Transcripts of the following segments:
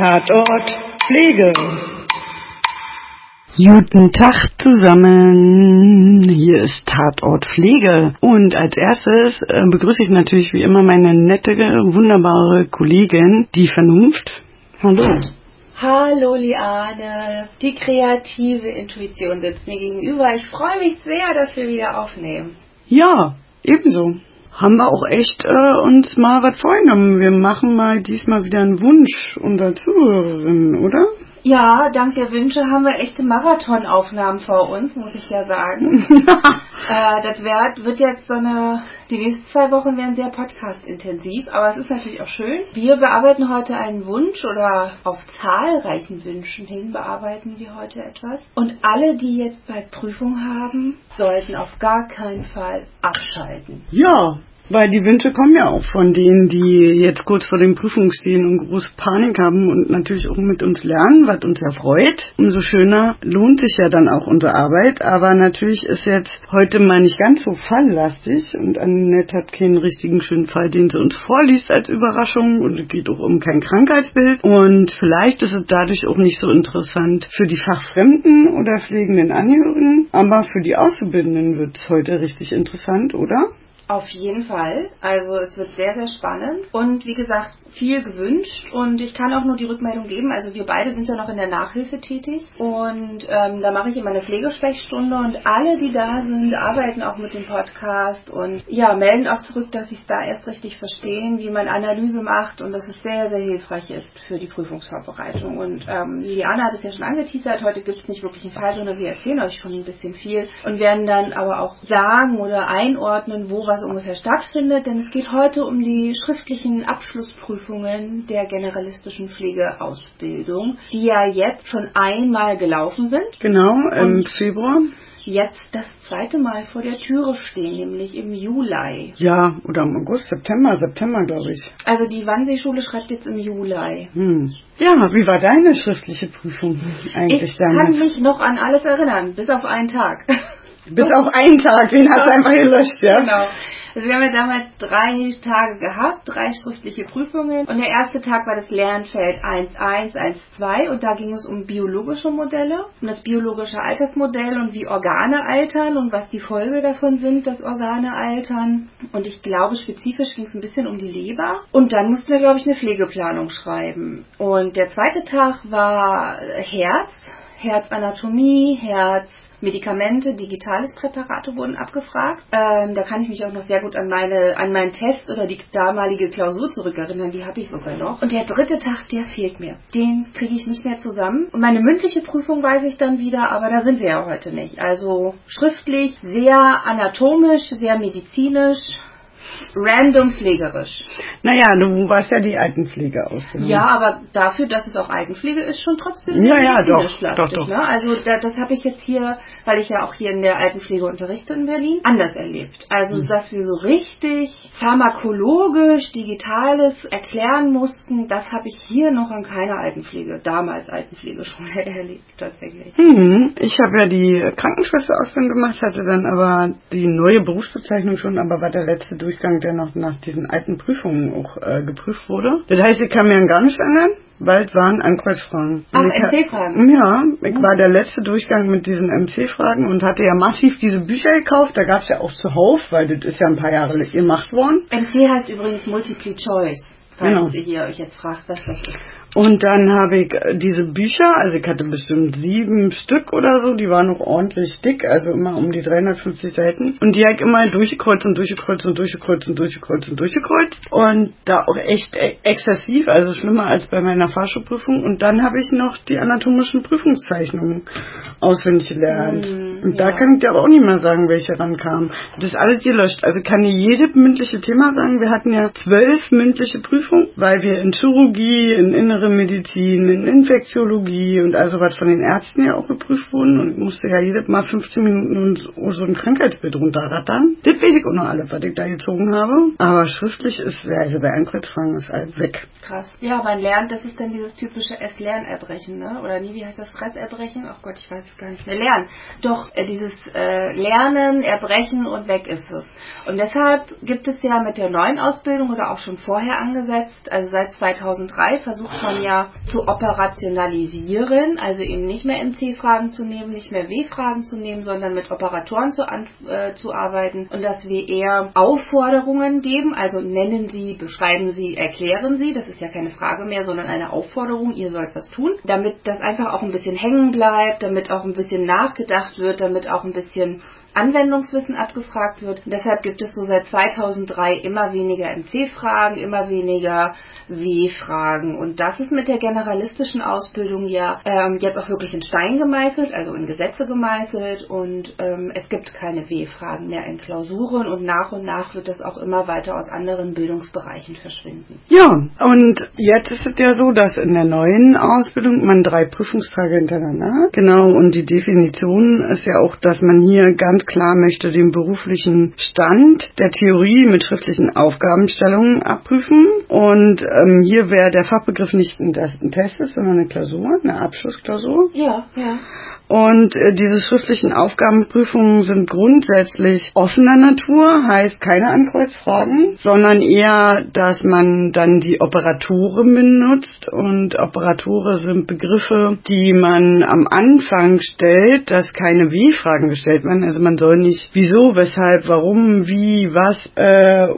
Tatort Pflege. Guten Tag zusammen. Hier ist Tatort Pflege. Und als erstes äh, begrüße ich natürlich wie immer meine nette, wunderbare Kollegin, die Vernunft. Hallo. Hallo Liane, die kreative Intuition sitzt mir gegenüber. Ich freue mich sehr, dass wir wieder aufnehmen. Ja, ebenso. Haben wir auch echt äh, uns mal was vorgenommen. Wir machen mal diesmal wieder einen Wunsch unserer Zuhörerinnen, oder? Ja, dank der Wünsche haben wir echte Marathonaufnahmen vor uns, muss ich ja sagen. äh, das wird, wird jetzt so eine, die nächsten zwei Wochen werden sehr podcast-intensiv, aber es ist natürlich auch schön. Wir bearbeiten heute einen Wunsch oder auf zahlreichen Wünschen hin bearbeiten wir heute etwas. Und alle, die jetzt bald Prüfung haben, sollten auf gar keinen Fall abschalten. Ja, weil die Wünsche kommen ja auch von denen, die jetzt kurz vor den Prüfungen stehen und große Panik haben und natürlich auch mit uns lernen, was uns ja freut. Umso schöner lohnt sich ja dann auch unsere Arbeit. Aber natürlich ist jetzt heute mal nicht ganz so falllastig und Annette hat keinen richtigen schönen Fall, den sie uns vorliest als Überraschung und es geht auch um kein Krankheitsbild. Und vielleicht ist es dadurch auch nicht so interessant für die Fachfremden oder pflegenden Angehörigen, aber für die Auszubildenden wird es heute richtig interessant, oder? Auf jeden Fall. Also es wird sehr, sehr spannend. Und wie gesagt, viel gewünscht. Und ich kann auch nur die Rückmeldung geben. Also wir beide sind ja noch in der Nachhilfe tätig. Und ähm, da mache ich immer eine Pflegesprechstunde. Und alle, die da sind, arbeiten auch mit dem Podcast. Und ja, melden auch zurück, dass sie es da erst richtig verstehen, wie man Analyse macht. Und dass es sehr, sehr hilfreich ist für die Prüfungsvorbereitung. Und ähm, Liliana hat es ja schon angeteasert. Heute gibt es nicht wirklich einen Fall, sondern wir erzählen euch schon ein bisschen viel. Und werden dann aber auch sagen oder einordnen, wo was so ungefähr stattfindet, denn es geht heute um die schriftlichen Abschlussprüfungen der generalistischen Pflegeausbildung, die ja jetzt schon einmal gelaufen sind. Genau, im Februar jetzt das zweite Mal vor der Türe stehen, nämlich im Juli. Ja, oder im August, September, September, glaube ich. Also die Wannseeschule schreibt jetzt im Juli. Hm. Ja, wie war deine schriftliche Prüfung eigentlich ich Ich kann mich noch an alles erinnern, bis auf einen Tag. Bis auf einen Tag, den hast du einfach gelöscht, ja? Genau. Also wir haben ja damals drei Tage gehabt, drei schriftliche Prüfungen. Und der erste Tag war das Lernfeld 1.1, 1.2 und da ging es um biologische Modelle, um das biologische Altersmodell und wie Organe altern und was die Folge davon sind, dass Organe altern. Und ich glaube, spezifisch ging es ein bisschen um die Leber. Und dann mussten wir, glaube ich, eine Pflegeplanung schreiben. Und der zweite Tag war Herz, Herzanatomie, Herz Medikamente, digitales Präparate wurden abgefragt. Ähm, da kann ich mich auch noch sehr gut an meine an meinen Test oder die damalige Klausur zurückerinnern. Die habe ich sogar noch. Und der dritte Tag, der fehlt mir. Den kriege ich nicht mehr zusammen. Und meine mündliche Prüfung weiß ich dann wieder, aber da sind wir ja heute nicht. Also schriftlich, sehr anatomisch, sehr medizinisch random pflegerisch. Naja, du warst ja die Altenpflegeausbildung. Ja, aber dafür, dass es auch Altenpflege ist, schon trotzdem ja, ja, doch, doch, doch. Ne? Also da, das habe ich jetzt hier, weil ich ja auch hier in der Altenpflege unterrichte in Berlin, anders erlebt. Also, mhm. dass wir so richtig pharmakologisch, digitales erklären mussten, das habe ich hier noch in keiner Altenpflege, damals Altenpflege schon erlebt, tatsächlich. Mhm. Ich habe ja die Krankenschwesterausbildung gemacht, hatte dann aber die neue Berufsbezeichnung schon, aber war der letzte durch Durchgang, der noch nach diesen alten Prüfungen auch äh, geprüft wurde. Das heißt, ich kann mir gar nicht ändern. Bald waren Ankreuzfragen. Ach, MC-Fragen? Ja, ich war der letzte Durchgang mit diesen MC-Fragen und hatte ja massiv diese Bücher gekauft. Da gab es ja auch zuhauf, weil das ist ja ein paar Jahre gemacht worden. MC heißt übrigens Multiple Choice falls Genau. ihr hier euch jetzt fragt, was das ist. Und dann habe ich äh, diese Bücher, also ich hatte bestimmt sieben Stück oder so, die waren noch ordentlich dick, also immer um die 350 Seiten. Und die habe ich immer durchgekreuzt und durchgekreuzt und durchgekreuzt und durchgekreuzt und durchgekreuzt. Und da auch echt e- exzessiv, also schlimmer als bei meiner Fahrschulprüfung. Und dann habe ich noch die anatomischen Prüfungszeichnungen auswendig gelernt. Mm, und da ja. kann ich dir aber auch nicht mehr sagen, welche rankamen. Das ist alles gelöscht. Also kann dir jede mündliche Thema sagen. Wir hatten ja zwölf mündliche Prüfungen, weil wir in Chirurgie, in innere Medizin, in Infektiologie und also was von den Ärzten ja auch geprüft wurden und ich musste ja jedes Mal 15 Minuten so ein Krankheitsbild runterrattern. Das weiß ich auch noch alle, was ich da gezogen habe. Aber schriftlich ist, also bei Ankreuzfragen ist alles weg. Krass. Ja, man lernt, das ist dann dieses typische S-Lernerbrechen, ne? Oder nie, wie heißt das? Fresserbrechen? Ach Gott, ich weiß es gar nicht mehr. Lernen. Doch, äh, dieses äh, Lernen, Erbrechen und weg ist es. Und deshalb gibt es ja mit der neuen Ausbildung oder auch schon vorher angesetzt also seit 2003 versucht man ja zu operationalisieren, also eben nicht mehr MC-Fragen zu nehmen, nicht mehr W-Fragen zu nehmen, sondern mit Operatoren zu, äh, zu arbeiten. Und dass wir eher Aufforderungen geben, also nennen Sie, beschreiben Sie, erklären Sie, das ist ja keine Frage mehr, sondern eine Aufforderung, ihr sollt was tun, damit das einfach auch ein bisschen hängen bleibt, damit auch ein bisschen nachgedacht wird, damit auch ein bisschen Anwendungswissen abgefragt wird. Und deshalb gibt es so seit 2003 immer weniger MC-Fragen, immer weniger W-Fragen. Und das ist mit der generalistischen Ausbildung ja ähm, jetzt auch wirklich in Stein gemeißelt, also in Gesetze gemeißelt. Und ähm, es gibt keine W-Fragen mehr in Klausuren. Und nach und nach wird das auch immer weiter aus anderen Bildungsbereichen verschwinden. Ja, und jetzt ist es ja so, dass in der neuen Ausbildung man drei Prüfungstage hintereinander hat. Genau, und die Definition ist ja auch, dass man hier ganz ganz klar möchte den beruflichen Stand der Theorie mit schriftlichen Aufgabenstellungen abprüfen. Und ähm, hier wäre der Fachbegriff nicht ein, ein Test, sondern eine Klausur, eine Abschlussklausur. Ja, ja. Und äh, diese schriftlichen Aufgabenprüfungen sind grundsätzlich offener Natur, heißt keine Ankreuzfragen, sondern eher, dass man dann die Operatoren benutzt. Und Operatoren sind Begriffe, die man am Anfang stellt, dass keine Wie-Fragen gestellt werden. Also man soll nicht wieso, weshalb, warum, wie, was äh,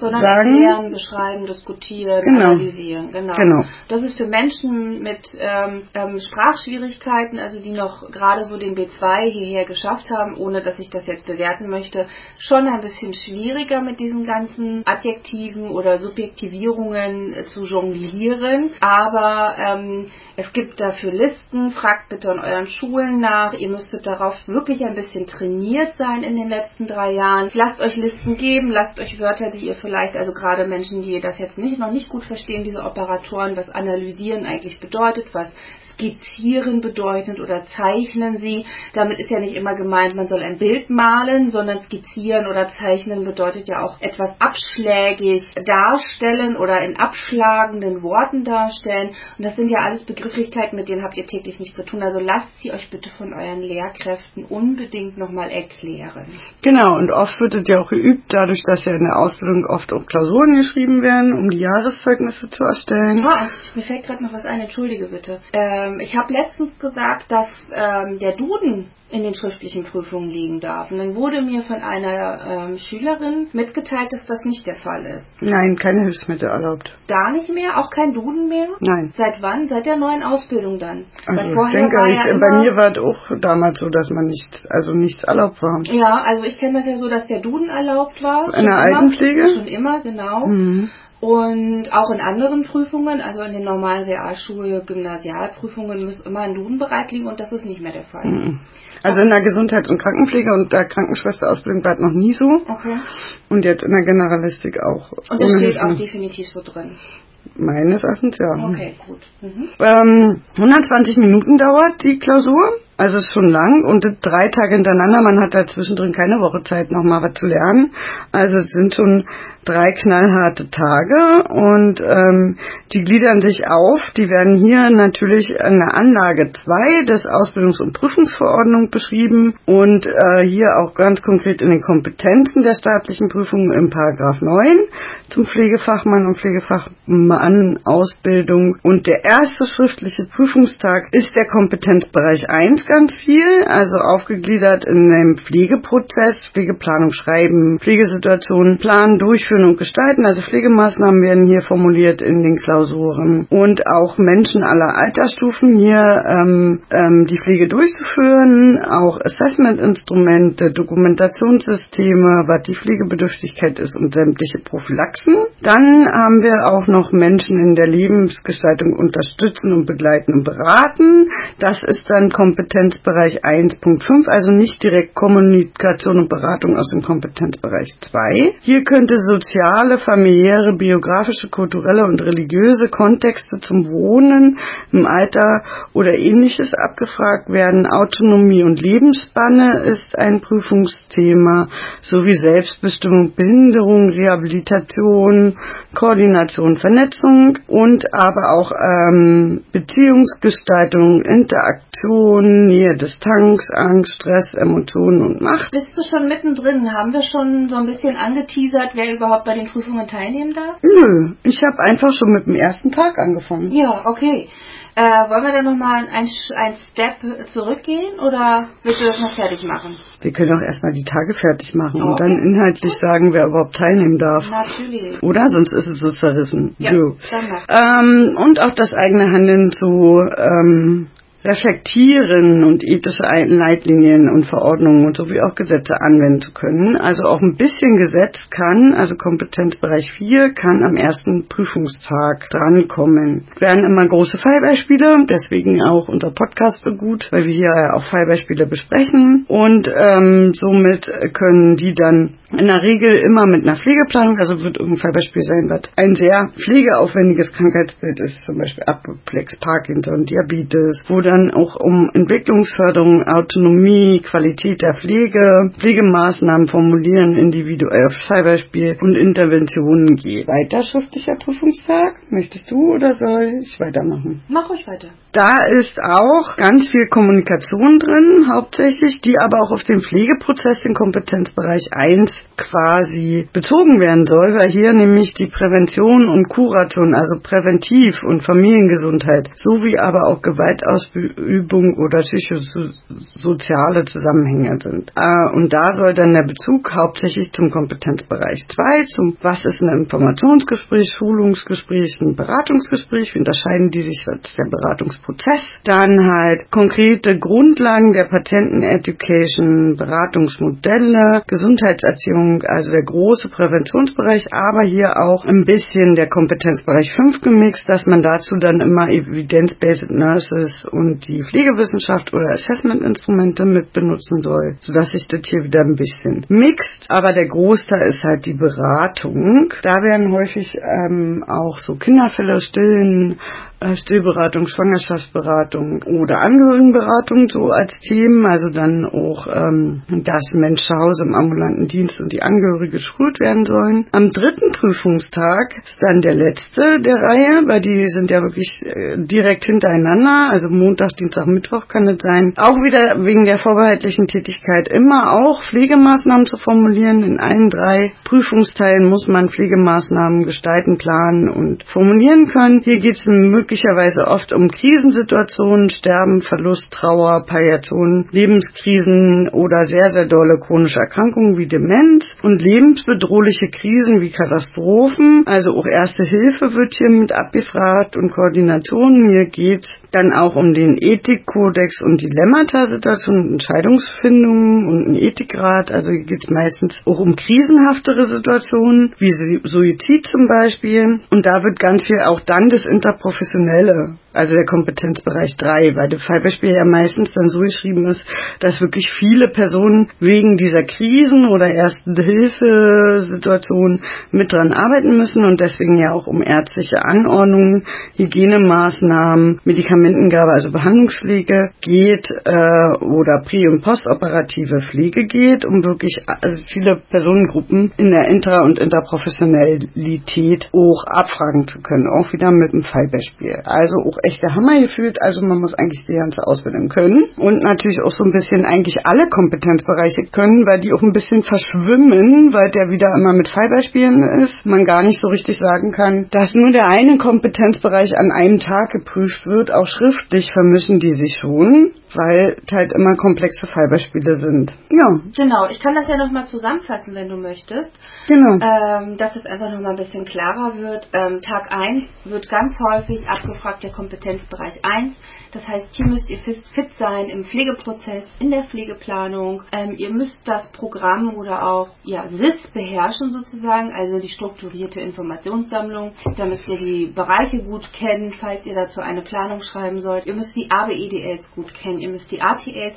sondern sagen. erklären, beschreiben, diskutieren, genau. analysieren. Genau. genau. Das ist für Menschen mit ähm, ähm, Sprachschwierigkeiten, also die noch gerade so den B2 hierher geschafft haben, ohne dass ich das jetzt bewerten möchte, schon ein bisschen schwieriger mit diesen ganzen Adjektiven oder Subjektivierungen äh, zu jonglieren. Aber ähm, es gibt dafür Listen, fragt bitte an euren Schulen nach. Ihr müsstet darauf wirklich ein bisschen trainiert sein in den letzten drei Jahren. Lasst euch Listen geben, lasst euch Wörter, die ihr vielleicht, also gerade Menschen, die das jetzt nicht, noch nicht gut verstehen, diese Operatoren, was analysieren eigentlich bedeutet, was skizzieren bedeutet oder zeichnen Sie. Damit ist ja nicht immer gemeint, man soll ein Bild malen, sondern skizzieren oder zeichnen bedeutet ja auch etwas abschlägig darstellen oder in abschlagenden Worten darstellen. Und das sind ja alles Begrifflichkeiten, mit denen habt ihr täglich nichts zu tun. Also lasst sie euch bitte von euren Lehrkräften unbedingt nochmal erklären. Genau, und oft wird es ja auch geübt, dadurch, dass ja in der Ausbildung oft auch Klausuren geschrieben werden, um die Jahreszeugnisse zu erstellen. Ah, mir fällt gerade noch was ein, entschuldige bitte. Äh, ähm, ich habe letztens gesagt, dass ähm, der Duden in den schriftlichen Prüfungen liegen darf. Und dann wurde mir von einer ähm, Schülerin mitgeteilt, dass das nicht der Fall ist. Nein, keine Hilfsmittel erlaubt. Gar nicht mehr? Auch kein Duden mehr? Nein. Seit wann? Seit der neuen Ausbildung dann? Also ich denke, ich, ja bei mir war es auch damals so, dass man nicht, also nichts erlaubt war. Ja, also ich kenne das ja so, dass der Duden erlaubt war. In der Altenpflege? Schon immer, genau. Mhm. Und auch in anderen Prüfungen, also in den normalen Realschul-, Gymnasialprüfungen, muss immer ein Duden bereit liegen und das ist nicht mehr der Fall. Mhm. Also in der Gesundheits- und Krankenpflege und der Krankenschwesterausbildung war es noch nie so. Okay. Und jetzt in der Generalistik auch. Und das steht auch definitiv so drin. Meines Erachtens ja. Okay, gut. Mhm. Ähm, 120 Minuten dauert die Klausur. Also schon lang und drei Tage hintereinander. Man hat da zwischendrin keine Woche Zeit, nochmal was zu lernen. Also es sind schon drei knallharte Tage und ähm, die gliedern sich auf. Die werden hier natürlich in der Anlage 2 des Ausbildungs- und Prüfungsverordnung beschrieben und äh, hier auch ganz konkret in den Kompetenzen der staatlichen Prüfungen im Paragraph 9 zum Pflegefachmann und Pflegefachmann Ausbildung. Und der erste schriftliche Prüfungstag ist der Kompetenzbereich 1 ganz viel, also aufgegliedert in dem Pflegeprozess, Pflegeplanung schreiben, Pflegesituationen planen, durchführen und gestalten. Also Pflegemaßnahmen werden hier formuliert in den Klausuren und auch Menschen aller Altersstufen hier ähm, ähm, die Pflege durchzuführen, auch Assessment-Instrumente, Dokumentationssysteme, was die Pflegebedürftigkeit ist und sämtliche Prophylaxen. Dann haben wir auch noch Menschen in der Lebensgestaltung unterstützen und begleiten und beraten. Das ist dann Kompetenz Kompetenzbereich 1.5, also nicht direkt Kommunikation und Beratung aus dem Kompetenzbereich 2. Hier könnte soziale, familiäre, biografische, kulturelle und religiöse Kontexte zum Wohnen im Alter oder ähnliches abgefragt werden. Autonomie und Lebensspanne ist ein Prüfungsthema, sowie Selbstbestimmung, Behinderung, Rehabilitation, Koordination, Vernetzung und aber auch ähm, Beziehungsgestaltung, Interaktion, Nähe des Tanks, Angst, Stress, Emotionen und Macht. Bist du schon mittendrin? Haben wir schon so ein bisschen angeteasert, wer überhaupt bei den Prüfungen teilnehmen darf? Nö, ich habe einfach schon mit dem ersten Tag angefangen. Ja, okay. Äh, wollen wir dann nochmal ein, ein Step zurückgehen oder willst du das noch fertig machen? Wir können auch erstmal die Tage fertig machen okay. und dann inhaltlich sagen, wer überhaupt teilnehmen darf. Natürlich. Oder? Sonst ist es so zerrissen. Ja, so. ähm, und auch das eigene Handeln zu ähm, reflektieren und ethische Leitlinien und Verordnungen und sowie auch Gesetze anwenden zu können. Also auch ein bisschen Gesetz kann, also Kompetenzbereich 4, kann am ersten Prüfungstag drankommen. Werden immer große Fallbeispiele, deswegen auch unser Podcast so gut, weil wir hier auch Fallbeispiele besprechen und ähm, somit können die dann in der Regel immer mit einer Pflegeplanung, also wird irgendein Fallbeispiel sein, was ein sehr pflegeaufwendiges Krankheitsbild ist, zum Beispiel Apoplex, Parkinson, Diabetes, wo dann dann auch um Entwicklungsförderung, Autonomie, Qualität der Pflege, Pflegemaßnahmen formulieren, individuell Fallbeispiel und Interventionen geht. Weiter schriftlicher Prüfungstag. Möchtest du oder soll ich weitermachen? Mach ruhig weiter. Da ist auch ganz viel Kommunikation drin, hauptsächlich, die aber auch auf den Pflegeprozess, den Kompetenzbereich 1 quasi bezogen werden soll, weil hier nämlich die Prävention und Kuration, also Präventiv und Familiengesundheit, sowie aber auch Gewaltausübung oder psychosoziale Zusammenhänge sind. Äh, und da soll dann der Bezug hauptsächlich zum Kompetenzbereich 2, zum was ist ein Informationsgespräch, Schulungsgespräch, ein Beratungsgespräch, wie unterscheiden die sich, was der Beratungsprozess Prozess. Dann halt konkrete Grundlagen der Patenten-Education, Beratungsmodelle, Gesundheitserziehung, also der große Präventionsbereich, aber hier auch ein bisschen der Kompetenzbereich 5 gemixt, dass man dazu dann immer Evidence-Based Nurses und die Pflegewissenschaft oder Assessment-Instrumente mit benutzen soll, sodass sich das hier wieder ein bisschen mixt. Aber der Großteil ist halt die Beratung. Da werden häufig ähm, auch so Kinderfälle, Stillen, Stillberatung, Schwangerschaftsberatung oder Angehörigenberatung so als Themen, also dann auch, ähm, dass Mensch zu Hause im ambulanten Dienst und die Angehörige geschult werden sollen. Am dritten Prüfungstag ist dann der letzte der Reihe, weil die sind ja wirklich äh, direkt hintereinander, also Montag, Dienstag, Mittwoch kann es sein. Auch wieder wegen der vorbehaltlichen Tätigkeit immer auch Pflegemaßnahmen zu formulieren. In allen drei Prüfungsteilen muss man Pflegemaßnahmen gestalten, planen und formulieren können. Hier geht es möglicherweise oft um Krisensituationen, Sterben, Verlust, Trauer, Palliation, Lebenskrisen oder sehr, sehr dolle chronische Erkrankungen wie Demenz und lebensbedrohliche Krisen wie Katastrophen. Also auch Erste Hilfe wird hier mit abgefragt und Koordination. Hier geht dann auch um den Ethikkodex und Dilemmata-Situationen, Entscheidungsfindungen und einen Ethikrat. Also hier geht es meistens auch um krisenhaftere Situationen, wie Suizid zum Beispiel. Und da wird ganz viel auch dann das interprofessionelle professionelle also der Kompetenzbereich 3, weil der Fallbeispiel ja meistens dann so geschrieben ist, dass wirklich viele Personen wegen dieser Krisen oder ersten Hilfesituationen mit dran arbeiten müssen und deswegen ja auch um ärztliche Anordnungen, Hygienemaßnahmen, Medikamentengabe, also Behandlungspflege geht äh, oder prä- und postoperative Pflege geht, um wirklich also viele Personengruppen in der Intra- und Interprofessionalität auch abfragen zu können, auch wieder mit einem Fallbeispiel. Also auch echt der Hammer gefühlt. Also man muss eigentlich die ganze Ausbildung können und natürlich auch so ein bisschen eigentlich alle Kompetenzbereiche können, weil die auch ein bisschen verschwimmen, weil der wieder immer mit Fallbeispielen ist. Man gar nicht so richtig sagen kann, dass nur der eine Kompetenzbereich an einem Tag geprüft wird. Auch schriftlich vermischen die sich schon weil es halt immer komplexe Fallbeispiele sind. Ja. Genau, ich kann das ja nochmal zusammenfassen, wenn du möchtest. Genau. Ähm, dass es einfach nochmal ein bisschen klarer wird. Ähm, Tag 1 wird ganz häufig abgefragt der Kompetenzbereich 1. Das heißt, hier müsst ihr fit sein im Pflegeprozess, in der Pflegeplanung. Ähm, ihr müsst das Programm oder auch ja, SIS beherrschen sozusagen, also die strukturierte Informationssammlung. Da müsst ihr die Bereiche gut kennen, falls ihr dazu eine Planung schreiben sollt. Ihr müsst die ABEDLs gut kennen Ihr müsst die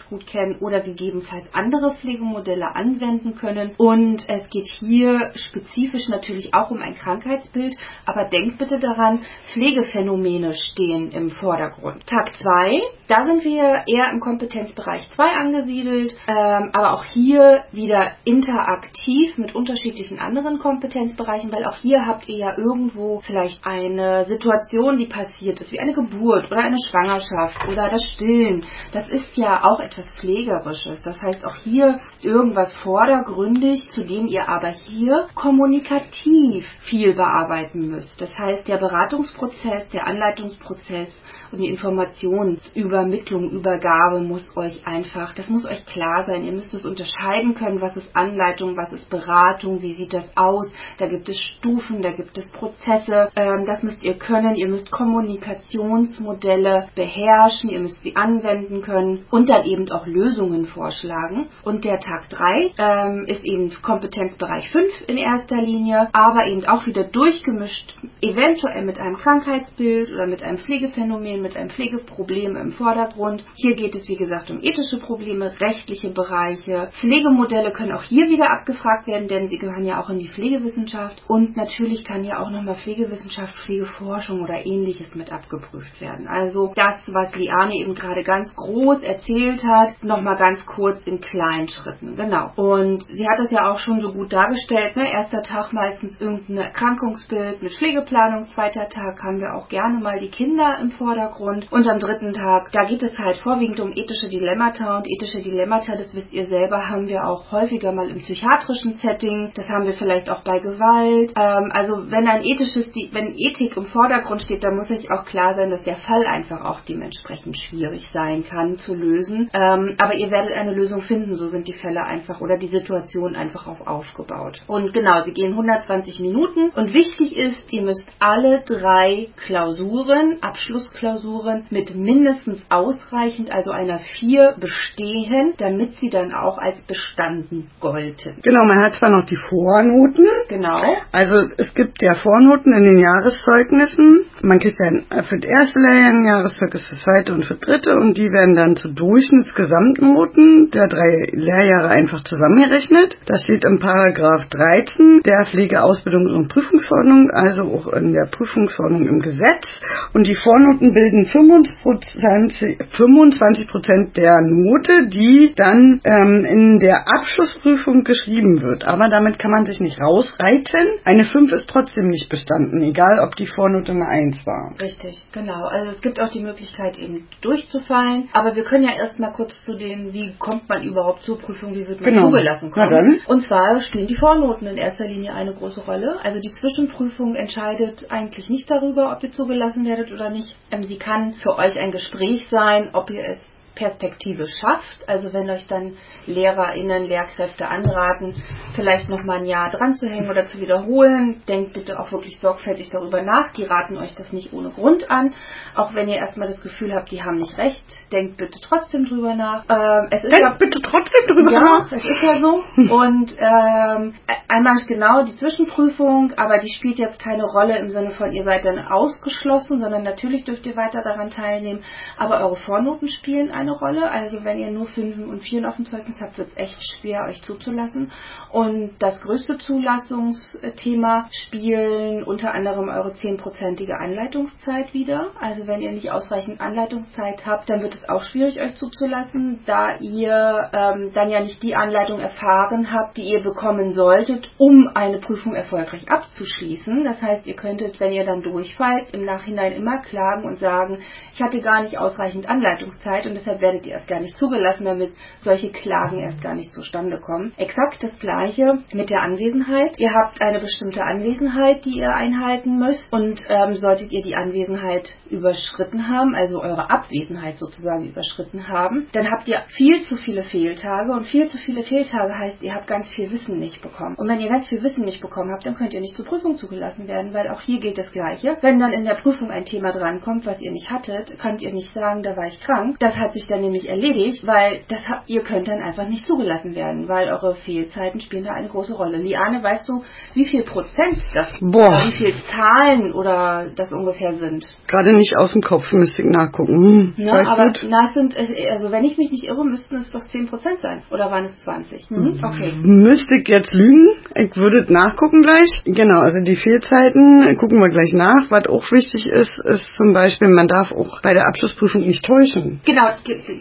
gut kennen oder gegebenenfalls andere Pflegemodelle anwenden können. Und es geht hier spezifisch natürlich auch um ein Krankheitsbild, aber denkt bitte daran, Pflegephänomene stehen stehen im Vordergrund. Tag 2, da sind wir eher im Kompetenzbereich 2 angesiedelt, ähm, aber auch hier wieder interaktiv mit unterschiedlichen anderen Kompetenzbereichen, weil auch hier habt ihr ja irgendwo vielleicht eine Situation, die passiert ist, wie eine Geburt oder eine Schwangerschaft oder das Stillen. Das ist ja auch etwas Pflegerisches. Das heißt, auch hier ist irgendwas vordergründig, zu dem ihr aber hier kommunikativ viel bearbeiten müsst. Das heißt, der Beratungsprozess, der Anleitungsprozess und die Informationsübermittlung, Übergabe muss euch einfach, das muss euch klar sein. Ihr müsst es unterscheiden können, was ist Anleitung, was ist Beratung, wie sieht das aus. Da gibt es Stufen, da gibt es Prozesse. Ähm, das müsst ihr können. Ihr müsst Kommunikationsmodelle beherrschen, ihr müsst sie anwenden können und dann eben auch Lösungen vorschlagen. Und der Tag 3 ähm, ist eben Kompetenzbereich 5 in erster Linie, aber eben auch wieder durchgemischt, eventuell mit einem Krankheitsbild oder mit einem Pflegephänomen mit einem Pflegeproblem im Vordergrund. Hier geht es, wie gesagt, um ethische Probleme, rechtliche Bereiche. Pflegemodelle können auch hier wieder abgefragt werden, denn sie gehören ja auch in die Pflegewissenschaft. Und natürlich kann hier auch nochmal Pflegewissenschaft, Pflegeforschung oder ähnliches mit abgeprüft werden. Also das, was Liane eben gerade ganz groß erzählt hat, nochmal ganz kurz in kleinen Schritten. Genau. Und sie hat das ja auch schon so gut dargestellt. Ne? Erster Tag meistens irgendein Erkrankungsbild mit Pflegeplanung. Zweiter Tag haben wir auch gerne mal die Kinder im Vordergrund Vordergrund. Und am dritten Tag, da geht es halt vorwiegend um ethische Dilemmata und ethische Dilemmata, das wisst ihr selber, haben wir auch häufiger mal im psychiatrischen Setting. Das haben wir vielleicht auch bei Gewalt. Ähm, also wenn ein ethisches, wenn Ethik im Vordergrund steht, dann muss euch auch klar sein, dass der Fall einfach auch dementsprechend schwierig sein kann zu lösen. Ähm, aber ihr werdet eine Lösung finden, so sind die Fälle einfach oder die Situation einfach auf aufgebaut. Und genau, sie gehen 120 Minuten und wichtig ist, ihr müsst alle drei Klausuren, Abschlussklausuren, Klausuren mit mindestens ausreichend, also einer 4 bestehen, damit sie dann auch als bestanden golden. Genau, man hat zwar noch die Vornoten. Genau. Also es gibt ja Vornoten in den Jahreszeugnissen. Man kriegt ja für das erste Lehrjahr ein Jahreszeugnis, für das zweite und für das dritte und die werden dann zu Durchschnittsgesamtnoten der drei Lehrjahre einfach zusammengerechnet. Das steht im Paragraph 13 der Pflegeausbildung und Prüfungsverordnung, also auch in der Prüfungsverordnung im Gesetz. Und die Vornoten bilden bilden 25 Prozent der Note, die dann ähm, in der Abschlussprüfung geschrieben wird. Aber damit kann man sich nicht rausreiten. Eine 5 ist trotzdem nicht bestanden, egal ob die Vornote eine 1 war. Richtig, genau. Also es gibt auch die Möglichkeit eben durchzufallen. Aber wir können ja erstmal kurz zu den, wie kommt man überhaupt zur Prüfung, wie wird man genau. zugelassen kommen. Und zwar spielen die Vornoten in erster Linie eine große Rolle. Also die Zwischenprüfung entscheidet eigentlich nicht darüber, ob ihr zugelassen werdet oder nicht. Ähm, sie kann für euch ein Gespräch sein, ob ihr es Perspektive schafft. Also wenn euch dann LehrerInnen, Lehrkräfte anraten, vielleicht noch mal ein Jahr dran zu hängen oder zu wiederholen, denkt bitte auch wirklich sorgfältig darüber nach. Die raten euch das nicht ohne Grund an. Auch wenn ihr erstmal das Gefühl habt, die haben nicht recht, denkt bitte trotzdem drüber nach. Ähm, es ist denkt ja, bitte trotzdem drüber ja, nach. Es ist ja so. Und ähm, einmal genau die Zwischenprüfung, aber die spielt jetzt keine Rolle im Sinne von, ihr seid dann ausgeschlossen, sondern natürlich dürft ihr weiter daran teilnehmen. Aber eure Vornoten spielen eine eine Rolle. Also wenn ihr nur Fünfen und Vieren auf dem Zeugnis habt, wird es echt schwer, euch zuzulassen. Und das größte Zulassungsthema spielen unter anderem eure zehnprozentige Anleitungszeit wieder. Also wenn ihr nicht ausreichend Anleitungszeit habt, dann wird es auch schwierig, euch zuzulassen, da ihr ähm, dann ja nicht die Anleitung erfahren habt, die ihr bekommen solltet, um eine Prüfung erfolgreich abzuschließen. Das heißt, ihr könntet, wenn ihr dann durchfallt, im Nachhinein immer klagen und sagen, ich hatte gar nicht ausreichend Anleitungszeit und deshalb werdet ihr erst gar nicht zugelassen, damit solche Klagen erst gar nicht zustande kommen. Exakt das gleiche mit der Anwesenheit. Ihr habt eine bestimmte Anwesenheit, die ihr einhalten müsst und ähm, solltet ihr die Anwesenheit überschritten haben, also eure Abwesenheit sozusagen überschritten haben, dann habt ihr viel zu viele Fehltage und viel zu viele Fehltage heißt, ihr habt ganz viel Wissen nicht bekommen. Und wenn ihr ganz viel Wissen nicht bekommen habt, dann könnt ihr nicht zur Prüfung zugelassen werden, weil auch hier gilt das Gleiche. Wenn dann in der Prüfung ein Thema drankommt, was ihr nicht hattet, könnt ihr nicht sagen, da war ich krank. Das hat sich dann nämlich erledigt, weil das, ihr könnt dann einfach nicht zugelassen werden, weil eure Fehlzeiten spielen da eine große Rolle. Liane, weißt du, wie viel Prozent das, Boah. wie viel Zahlen oder das ungefähr sind? Gerade nicht aus dem Kopf, müsste ich nachgucken. Hm, ja, aber gut. na, sind, also wenn ich mich nicht irre, müssten es doch 10 Prozent sein. Oder waren es 20? Hm? Okay. Müsste ich jetzt lügen? ich würde nachgucken gleich. Genau, also die Fehlzeiten gucken wir gleich nach. Was auch wichtig ist, ist zum Beispiel, man darf auch bei der Abschlussprüfung nicht täuschen. Genau,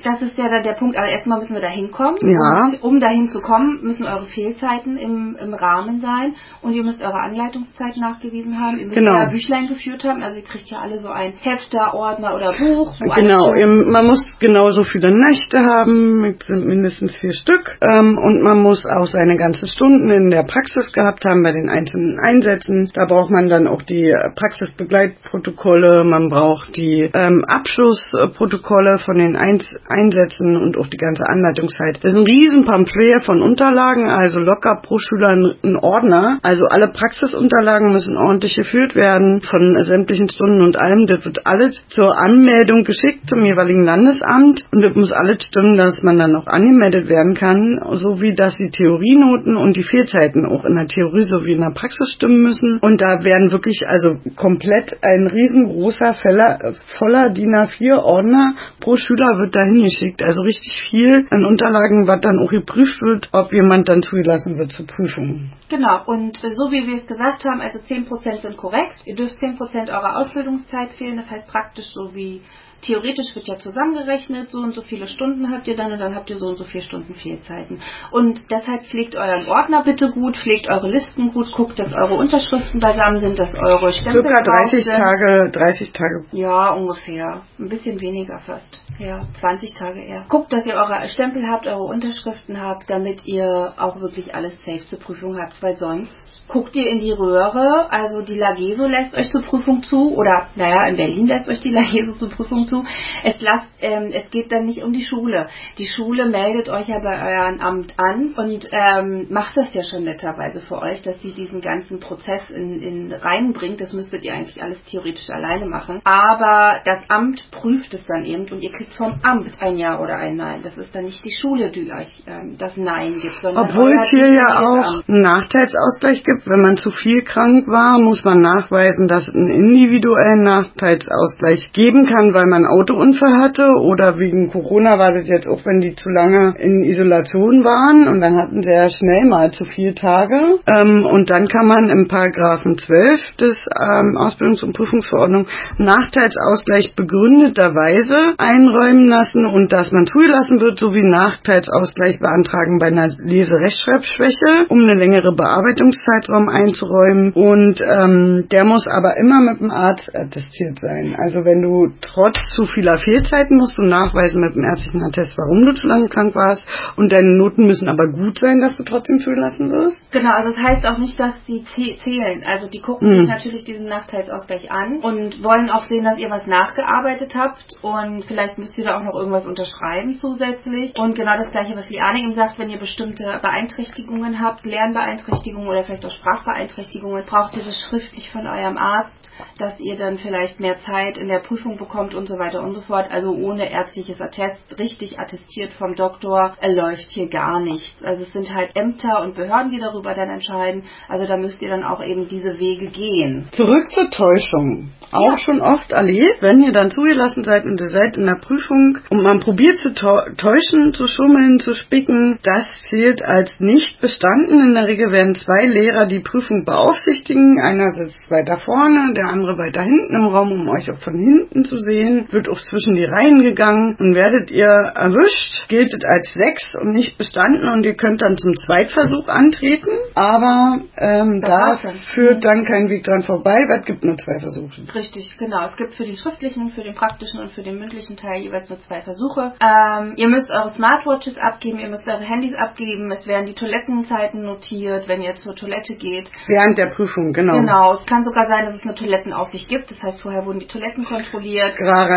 das ist ja dann der Punkt. Also erstmal müssen wir da hinkommen. Ja. Und um dahin zu kommen, müssen eure Fehlzeiten im, im Rahmen sein und ihr müsst eure Anleitungszeit nachgewiesen haben. Ihr müsst Genau. ja Büchlein geführt haben. Also ihr kriegt ja alle so ein Hefter, Ordner oder Buch. Genau, eben, man muss genauso viele Nächte haben, mit mindestens vier Stück. Ähm, und man muss auch seine ganzen Stunden in der Praxis gehabt haben bei den einzelnen Einsätzen. Da braucht man dann auch die Praxisbegleitprotokolle, man braucht die ähm, Abschlussprotokolle von den Eins Einsätzen und auch die ganze Anleitungszeit. Das ist ein riesen Pamphlet von Unterlagen, also locker pro Schüler ein, ein Ordner. Also alle Praxisunterlagen müssen ordentlich geführt werden von sämtlichen Stunden und allem. Das wird alles zur Anmeldung geschickt zum jeweiligen Landesamt und das muss alles stimmen, dass man dann auch angemeldet werden kann, sowie dass die Theorienoten und die Fehlzeiten auch in der Theorie sowie in der Praxis stimmen müssen. Und da werden wirklich also komplett ein riesengroßer Feller, voller DIN A4 Ordner pro Schüler wird dahin geschickt. Also richtig viel an Unterlagen, was dann auch geprüft wird, ob jemand dann zugelassen wird zur Prüfung. Genau, und so wie wir es gesagt haben, also 10% sind korrekt. Ihr dürft 10% eurer Ausbildungszeit fehlen, das heißt praktisch so wie theoretisch wird ja zusammengerechnet, so und so viele Stunden habt ihr dann und dann habt ihr so und so viele Stunden Fehlzeiten. Und deshalb pflegt euren Ordner bitte gut, pflegt eure Listen gut, guckt, dass eure Unterschriften beisammen sind, dass eure Stempel Circa drauf 30 sind. Tage, 30 Tage. Ja, ungefähr. Ein bisschen weniger fast. Ja, 20 Tage eher. Guckt, dass ihr eure Stempel habt, eure Unterschriften habt, damit ihr auch wirklich alles safe zur Prüfung habt, weil sonst guckt ihr in die Röhre, also die Lageso lässt euch zur Prüfung zu oder naja, in Berlin lässt euch die Lageso zur Prüfung zu. Es lasst, ähm, es geht dann nicht um die Schule. Die Schule meldet euch ja bei euren Amt an und ähm, macht das ja schon netterweise für euch, dass sie diesen ganzen Prozess in, in reinbringt. Das müsstet ihr eigentlich alles theoretisch alleine machen. Aber das Amt prüft es dann eben und ihr kriegt vom Amt ein Ja oder ein Nein. Das ist dann nicht die Schule, die euch ähm, das Nein gibt, sondern Obwohl es hier ja auch einen Nachteilsausgleich gibt. Wenn man zu viel krank war, muss man nachweisen, dass es einen individuellen Nachteilsausgleich geben kann, weil man einen Autounfall hatte oder wegen Corona war das jetzt auch, wenn die zu lange in Isolation waren und dann hatten sie ja schnell mal zu viele Tage. Ähm, und dann kann man im Paragraphen 12 des ähm, Ausbildungs- und Prüfungsverordnung Nachteilsausgleich begründeterweise einräumen lassen und dass man zugelassen wird, sowie Nachteilsausgleich beantragen bei einer Leserechtschreibschwäche, um eine längere Bearbeitungszeitraum einzuräumen. Und ähm, der muss aber immer mit dem Arzt attestiert sein. Also wenn du trotz zu vieler Fehlzeiten musst du nachweisen mit dem ärztlichen Attest, warum du zu lange krank warst. Und deine Noten müssen aber gut sein, dass du trotzdem zugelassen wirst. Genau, also das heißt auch nicht, dass die zäh- zählen. Also die gucken Mhm. sich natürlich diesen Nachteilsausgleich an und wollen auch sehen, dass ihr was nachgearbeitet habt und vielleicht müsst ihr da auch noch irgendwas unterschreiben zusätzlich. Und genau das gleiche, was Liane eben sagt, wenn ihr bestimmte Beeinträchtigungen habt, Lernbeeinträchtigungen oder vielleicht auch Sprachbeeinträchtigungen, braucht ihr das schriftlich von eurem Arzt, dass ihr dann vielleicht mehr Zeit in der Prüfung bekommt und so weiter und so fort. Also ohne ärztliches Attest, richtig attestiert vom Doktor, läuft hier gar nichts. Also es sind halt Ämter und Behörden, die darüber dann entscheiden. Also da müsst ihr dann auch eben diese Wege gehen. Zurück zur Täuschung. Auch Ja. schon oft erlebt, wenn ihr dann zugelassen seid und ihr seid in der Prüfung und man probiert zu täu- täuschen, zu schummeln, zu spicken, das zählt als nicht bestanden. In der Regel werden zwei Lehrer die Prüfung beaufsichtigen. Einer sitzt weiter vorne, der andere weiter hinten im Raum, um euch auch von hinten zu sehen. Wird auch zwischen die Reihen gegangen und werdet ihr erwischt, gilt es als sechs und nicht bestanden und ihr könnt dann zum Zweitversuch antreten. Aber ähm, da führt dann kein Weg dran vorbei, weil es gibt nur zwei Versuche. Richtig, genau. Es gibt für den schriftlichen, für den praktischen und für den mündlichen Teil jeweils nur zwei Versuche. Ähm, ihr müsst eure Smartwatches abgeben, ihr müsst eure Handys abgeben, es werden die Toilettenzeiten notiert, wenn ihr zur Toilette geht. Während der Prüfung, genau. Genau, es kann sogar sein, dass es eine Toilettenaufsicht gibt. Das heißt, vorher wurden die Toiletten kontrolliert.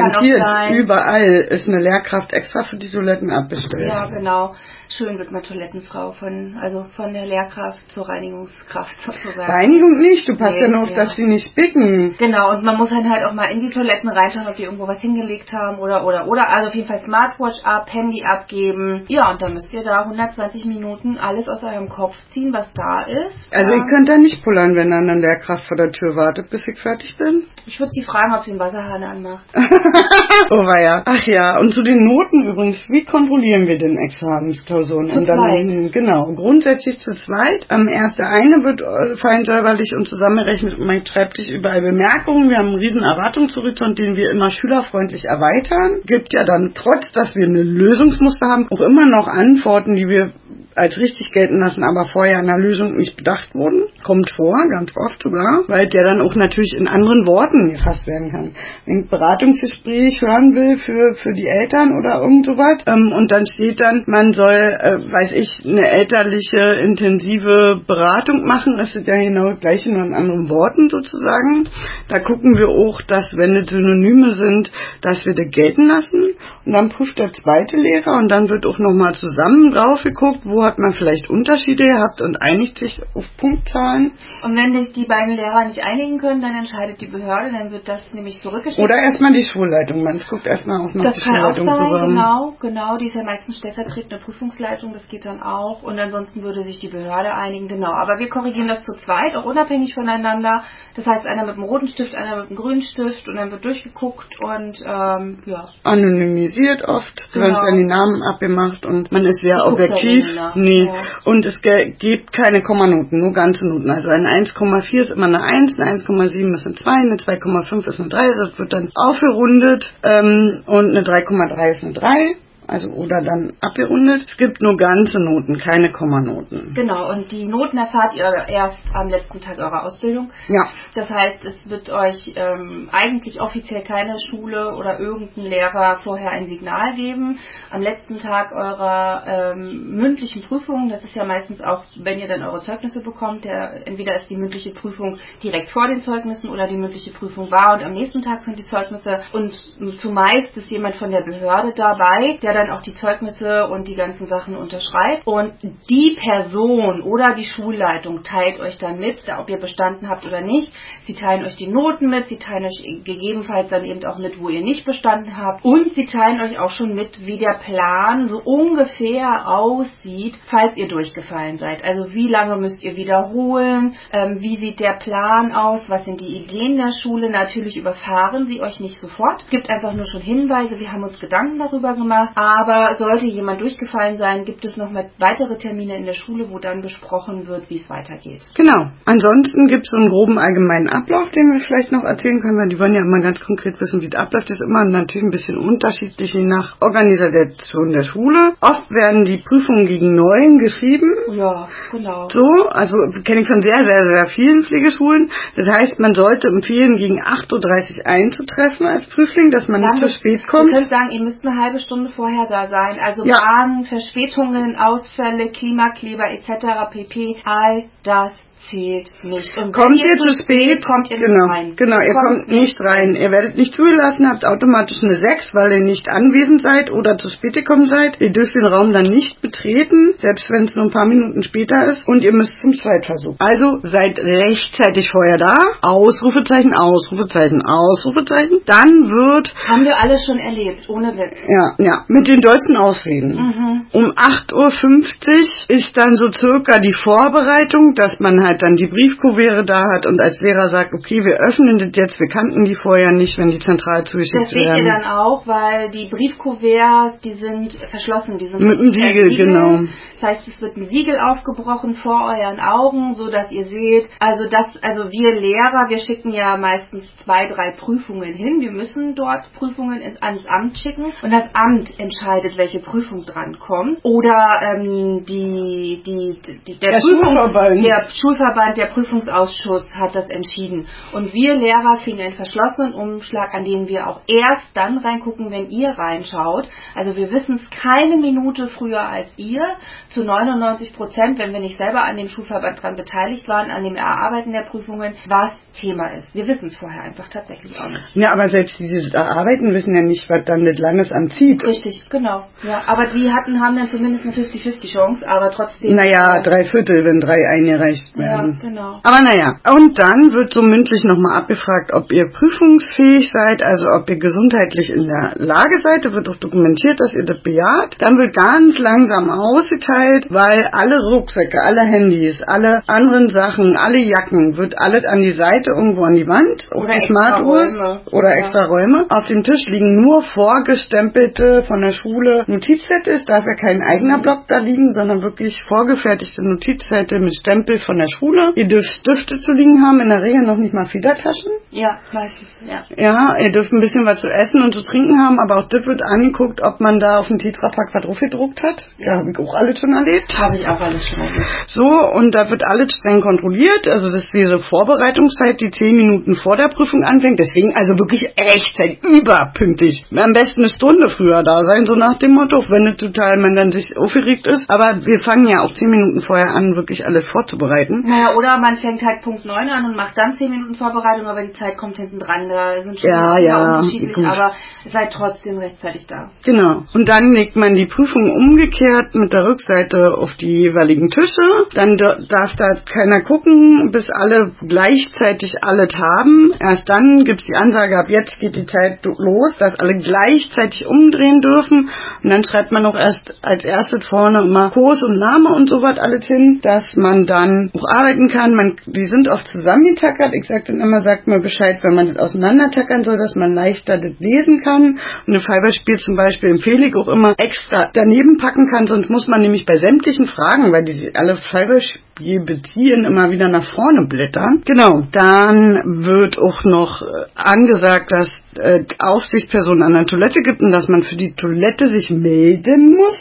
Garantiert, überall ist eine Lehrkraft extra für die Toiletten abbestellt. Ja, genau. Schön wird man Toilettenfrau von, also von der Lehrkraft zur Reinigungskraft sozusagen. Reinigung nicht, du passt Nee, ja nur auf, ja. dass sie nicht spicken. Genau, und man muss dann halt auch mal in die Toiletten reinschauen, ob die irgendwo was hingelegt haben oder, oder, oder. Also auf jeden Fall Smartwatch ab, Handy abgeben. Ja, und dann müsst ihr da 120 Minuten alles aus eurem Kopf ziehen, was da ist. Also ja. ihr könnt da nicht pullern, wenn dann eine Lehrkraft vor der Tür wartet, bis ich fertig bin. Ich würde sie fragen, ob sie den Wasserhahn anmacht. oh war ja. Ach ja, und zu den Noten übrigens, wie kontrollieren wir denn Examensklausuren? Zu und dann, zweit. Genau, grundsätzlich zu zweit. Am erste eine wird äh, fein säuberlich und zusammengerechnet und man schreibt sich überall Bemerkungen. Wir haben einen riesen Erwartungshorizont, den wir immer schülerfreundlich erweitern. Gibt ja dann, trotz dass wir eine Lösungsmuster haben, auch immer noch Antworten, die wir als richtig gelten lassen, aber vorher in der Lösung nicht bedacht wurden. Kommt vor, ganz oft sogar, weil der dann auch natürlich in anderen Worten gefasst werden kann. Wenn ich ein Beratungsgespräch hören will für, für die Eltern oder irgend sowas ähm, und dann steht dann, man soll, äh, weiß ich, eine elterliche, intensive Beratung machen, das ist ja genau das gleiche, nur in anderen Worten sozusagen. Da gucken wir auch, dass wenn es Synonyme sind, dass wir das gelten lassen und dann prüft der zweite Lehrer und dann wird auch nochmal zusammen drauf geguckt, wo hat man vielleicht Unterschiede gehabt und einigt sich auf Punktzahlen. Und wenn sich die beiden Lehrer nicht einigen können, dann entscheidet die Behörde, dann wird das nämlich zurückgeschickt. Oder erstmal die Schulleitung. Man guckt erstmal auch noch das die kann auch Schulleitung sein, genau, genau. Die ist ja meistens stellvertretende Prüfungsleitung, das geht dann auch. Und ansonsten würde sich die Behörde einigen, genau. Aber wir korrigieren das zu zweit, auch unabhängig voneinander. Das heißt, einer mit dem roten Stift, einer mit dem grünen Stift und dann wird durchgeguckt und ähm, ja. Anonymisiert oft, Genau. sonst werden die Namen abgemacht und man ist sehr Ich guck's ja Nee. ja. Und es gibt keine Kommanoten, nur ganze Noten. Also ein 1,4 ist immer eine 1, eine 1,7 ist eine 2, eine 2,5 ist eine 3, das wird dann aufgerundet ähm, und eine 3,3 ist eine 3. Also oder dann abgerundet. Es gibt nur ganze Noten, keine Kommanoten. Genau, und die Noten erfahrt ihr erst am letzten Tag eurer Ausbildung. Ja. Das heißt, es wird euch ähm, eigentlich offiziell keine Schule oder irgendein Lehrer vorher ein Signal geben. Am letzten Tag eurer ähm, mündlichen Prüfung, das ist ja meistens auch, wenn ihr dann eure Zeugnisse bekommt, der, entweder ist die mündliche Prüfung direkt vor den Zeugnissen oder die mündliche Prüfung war und am nächsten Tag sind die Zeugnisse und zumeist ist jemand von der Behörde dabei, der dann auch die Zeugnisse und die ganzen Sachen unterschreibt und die Person oder die Schulleitung teilt euch dann mit, ob ihr bestanden habt oder nicht. Sie teilen euch die Noten mit, sie teilen euch gegebenenfalls dann eben auch mit, wo ihr nicht bestanden habt und sie teilen euch auch schon mit, wie der Plan so ungefähr aussieht, falls ihr durchgefallen seid. Also wie lange müsst ihr wiederholen, ähm, wie sieht der Plan aus, was sind die Ideen der Schule. Natürlich überfahren sie euch nicht sofort. Gibt einfach nur schon Hinweise, wir haben uns Gedanken darüber gemacht. Aber sollte jemand durchgefallen sein, gibt es noch weitere Termine in der Schule, wo dann besprochen wird, wie es weitergeht. Genau. Ansonsten gibt es so einen groben allgemeinen Ablauf, den wir vielleicht noch erzählen können, weil die wollen ja immer ganz konkret wissen, wie es abläuft. Das ist immer natürlich ein bisschen unterschiedlich je nach Organisation der Schule. Oft werden die Prüfungen gegen Neuen geschrieben. Ja, genau. So, also kenne ich von sehr, sehr, sehr vielen Pflegeschulen. Das heißt, man sollte empfehlen, gegen 8.30 Uhr einzutreffen als Prüfling, dass man nicht zu spät kommt. könnt sagen, ihr müsst eine halbe Stunde vorher da sein. Also Ja. Bahn, Verspätungen, Ausfälle, Klimakleber etc. pp. All das zählt nicht. Und Kommt ihr zu spät, kommt ihr genau, nicht rein. genau, ihr kommt nicht rein. Ihr werdet nicht zugelassen, habt automatisch eine 6, weil ihr nicht anwesend seid oder zu spät gekommen seid. Ihr dürft den Raum dann nicht betreten, selbst wenn es nur ein paar Minuten später ist. Und ihr müsst zum Zweitversuch. Also seid rechtzeitig vorher da. Ausrufezeichen, Ausrufezeichen, Ausrufezeichen. Dann wird, Haben wir alles schon erlebt, ohne Witz. ja, ja, mit den deutschen Ausreden. Mhm. Um 8.50 Uhr ist dann so circa die Vorbereitung, dass man halt dann die Briefkuvere da hat und als Lehrer sagt, okay, wir öffnen das jetzt, wir kannten die vorher nicht, wenn die zentral zugeschickt Das seht ihr werden. dann auch, weil die Briefkuverts, die sind verschlossen. Die sind Mit einem Siegel, genau. Das heißt, es wird ein Siegel aufgebrochen vor euren Augen, so dass ihr seht, also das, also wir Lehrer, wir schicken ja meistens zwei, drei Prüfungen hin. Wir müssen dort Prüfungen ins, ans Amt schicken und das Amt entscheidet, welche Prüfung dran kommt. Oder ähm, die, die, die, der, Der Prüfungs- Schulverband. der Schulverband, der Prüfungsausschuss hat das entschieden. Und wir Lehrer kriegen einen verschlossenen Umschlag, an den wir auch erst dann reingucken, wenn ihr reinschaut. Also wir wissen es keine Minute früher als ihr. Zu 99 Prozent, wenn wir nicht selber an dem Schulverband dran beteiligt waren, an dem Erarbeiten der Prüfungen, was Thema ist. Wir wissen es vorher einfach tatsächlich auch nicht. Ja, aber selbst die, die da arbeiten, wissen ja nicht, was dann das Landesamt zieht. Richtig, genau. Ja, aber die hatten, haben dann zumindest eine 50-50 Chance, aber trotzdem. Naja, drei Viertel, wenn drei eingereicht werden. Werden. Ja, genau. Aber naja, und dann wird so mündlich nochmal abgefragt, ob ihr prüfungsfähig seid, also ob ihr gesundheitlich in der Lage seid. Da wird auch dokumentiert, dass ihr das bejaht. Dann wird ganz langsam ausgeteilt, weil alle Rucksäcke, alle Handys, alle anderen Sachen, alle Jacken, wird alles an die Seite irgendwo an die Wand, Oder Räume. oder Ja. extra Räume. Auf dem Tisch liegen nur vorgestempelte von der Schule Notizzettel. Es darf ja kein eigener Block da liegen, sondern wirklich vorgefertigte Notizzettel mit Stempel von der Schule. Ihr dürft Stifte zu liegen haben, in der Regel noch nicht mal Federtaschen. Ja, meistens, ja. Ja, ihr dürft ein bisschen was zu essen und zu trinken haben, aber auch das wird angeguckt, ob man da auf dem Tetrapack was drauf gedruckt hat. Ja, habe ich auch alles schon erlebt. Habe ich auch alles schon erlebt. So, und da wird alles streng kontrolliert. Also das ist diese Vorbereitungszeit, die zehn Minuten vor der Prüfung anfängt. Deswegen also wirklich rechtzeitig, überpünktlich. Am besten eine Stunde früher da sein, so nach dem Motto, wenn es total man dann sich aufgeregt ist. Aber wir fangen ja auch zehn Minuten vorher an, wirklich alles vorzubereiten. Naja, oder man fängt halt Punkt 9 an und macht dann 10 Minuten Vorbereitung, aber die Zeit kommt hinten dran. Da sind schon Ja, ja, unterschiedlich, gut. aber seid trotzdem rechtzeitig da. Genau. Und dann legt man die Prüfung umgekehrt mit der Rückseite auf die jeweiligen Tische. Dann darf da keiner gucken, bis alle gleichzeitig alles haben. Erst dann gibt's die Ansage, ab jetzt geht die Zeit los, dass alle gleichzeitig umdrehen dürfen. Und dann schreibt man auch erst als erstes vorne immer Kurs und Name und so was alles hin, dass man dann auch arbeiten kann. Man, die sind oft zusammengetackert. Ich sag dann immer, sagt mir Bescheid, wenn man das auseinandertackern soll, dass man leichter das lesen kann. Und ein Fiberspiel zum Beispiel empfehle ich auch immer extra daneben packen kann, sonst muss man nämlich bei sämtlichen Fragen, weil die alle Fiberspiel beziehen, immer wieder nach vorne blättern. Genau. Dann wird auch noch äh, angesagt, dass äh, Aufsichtspersonen an der Toilette gibt und dass man für die Toilette sich melden muss.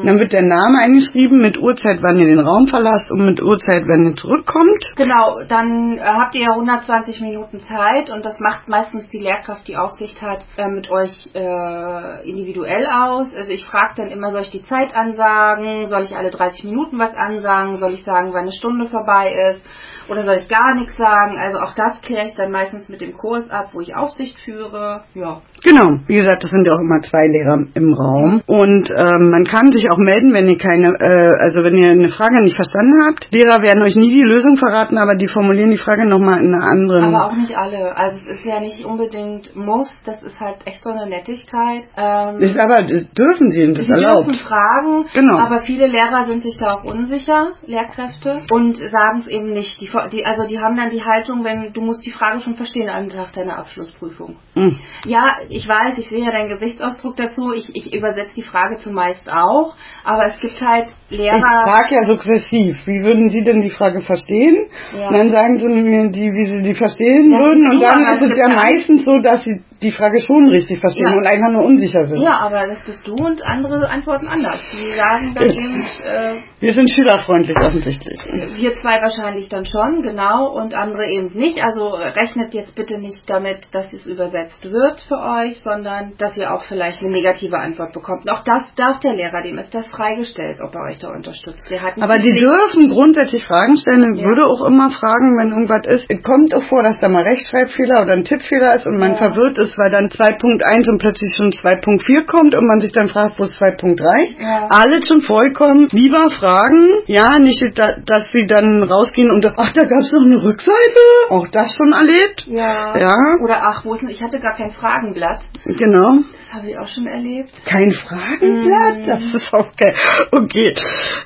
Und dann wird der Name eingeschrieben mit Uhrzeit, wann ihr den Raum verlasst und mit Uhrzeit, wenn ihr zurückkommt. Genau, dann äh, habt ihr ja 120 Minuten Zeit und das macht meistens die Lehrkraft, die Aufsicht hat, äh, mit euch äh, individuell aus. Also ich frage dann immer, soll ich die Zeit ansagen? Soll ich alle 30 Minuten was ansagen? Soll ich sagen, wann eine Stunde vorbei ist? Oder soll ich gar nichts sagen? Also auch das kläre ich dann meistens mit dem Kurs ab, wo ich Aufsicht führe. Ja. Genau, wie gesagt, das sind ja auch immer zwei Lehrer im Raum. Und ähm, man kann sich auch melden, wenn ihr keine, äh, also wenn ihr eine Frage nicht verstanden habt. Lehrer werden euch nie die Lösung verraten, aber die formulieren die Frage nochmal in einer anderen. Aber auch nicht alle. Also es ist ja nicht unbedingt muss, das ist halt echt so eine Nettigkeit. Ähm, ist aber das dürfen sie das ist Sie dürfen erlaubt. fragen, Genau. aber viele Lehrer sind sich da auch unsicher, Lehrkräfte, und sagen es eben nicht. Die, die, also die haben dann die Haltung, wenn du musst die Frage schon verstehen am Tag deiner Abschlussprüfung. Hm. Ja, ich weiß, ich sehe ja deinen Gesichtsausdruck dazu, ich, ich übersetze die Frage zumeist auch, aber es gibt halt Ich Lehrer. frage ja sukzessiv. Wie würden Sie denn die Frage verstehen? Ja. Und dann sagen Sie mir, die, wie Sie die verstehen Das würden. Und dann ist es ja meistens so, dass Sie die Frage schon richtig verstehen Ja. und einfach nur unsicher sind. Ja, aber das bist du und andere antworten anders. Die sagen dann eben, äh, Wir sind schülerfreundlich offensichtlich. Wir zwei wahrscheinlich dann schon, genau, und andere eben nicht. Also äh, rechnet jetzt bitte nicht damit, dass es übersetzt wird für euch, sondern dass ihr auch vielleicht eine negative Antwort bekommt. Auch das darf der Lehrer, dem ist das freigestellt, ob er euch da unterstützt. Aber die Pflicht- dürfen grundsätzlich Fragen stellen. Ich Ja. würde auch immer fragen, wenn irgendwas ist. Es kommt auch vor, dass da mal Rechtschreibfehler oder ein Tippfehler ist und man Ja. verwirrt ist, weil dann 2.1 und plötzlich schon 2.4 kommt und man sich dann fragt, wo ist 2.3? Ja. Alles schon vollkommen. Lieber fragen. Ja, nicht, da- dass sie dann rausgehen und ach, da gab es noch eine Rückseite. Auch das schon erlebt. Ja. Ja. Oder ach, wo ist denn, ich hatte gar kein Fragenblatt. Genau. Habe ich auch schon erlebt. Kein Fragenblatt? Mhm. Das ist auch geil. Okay.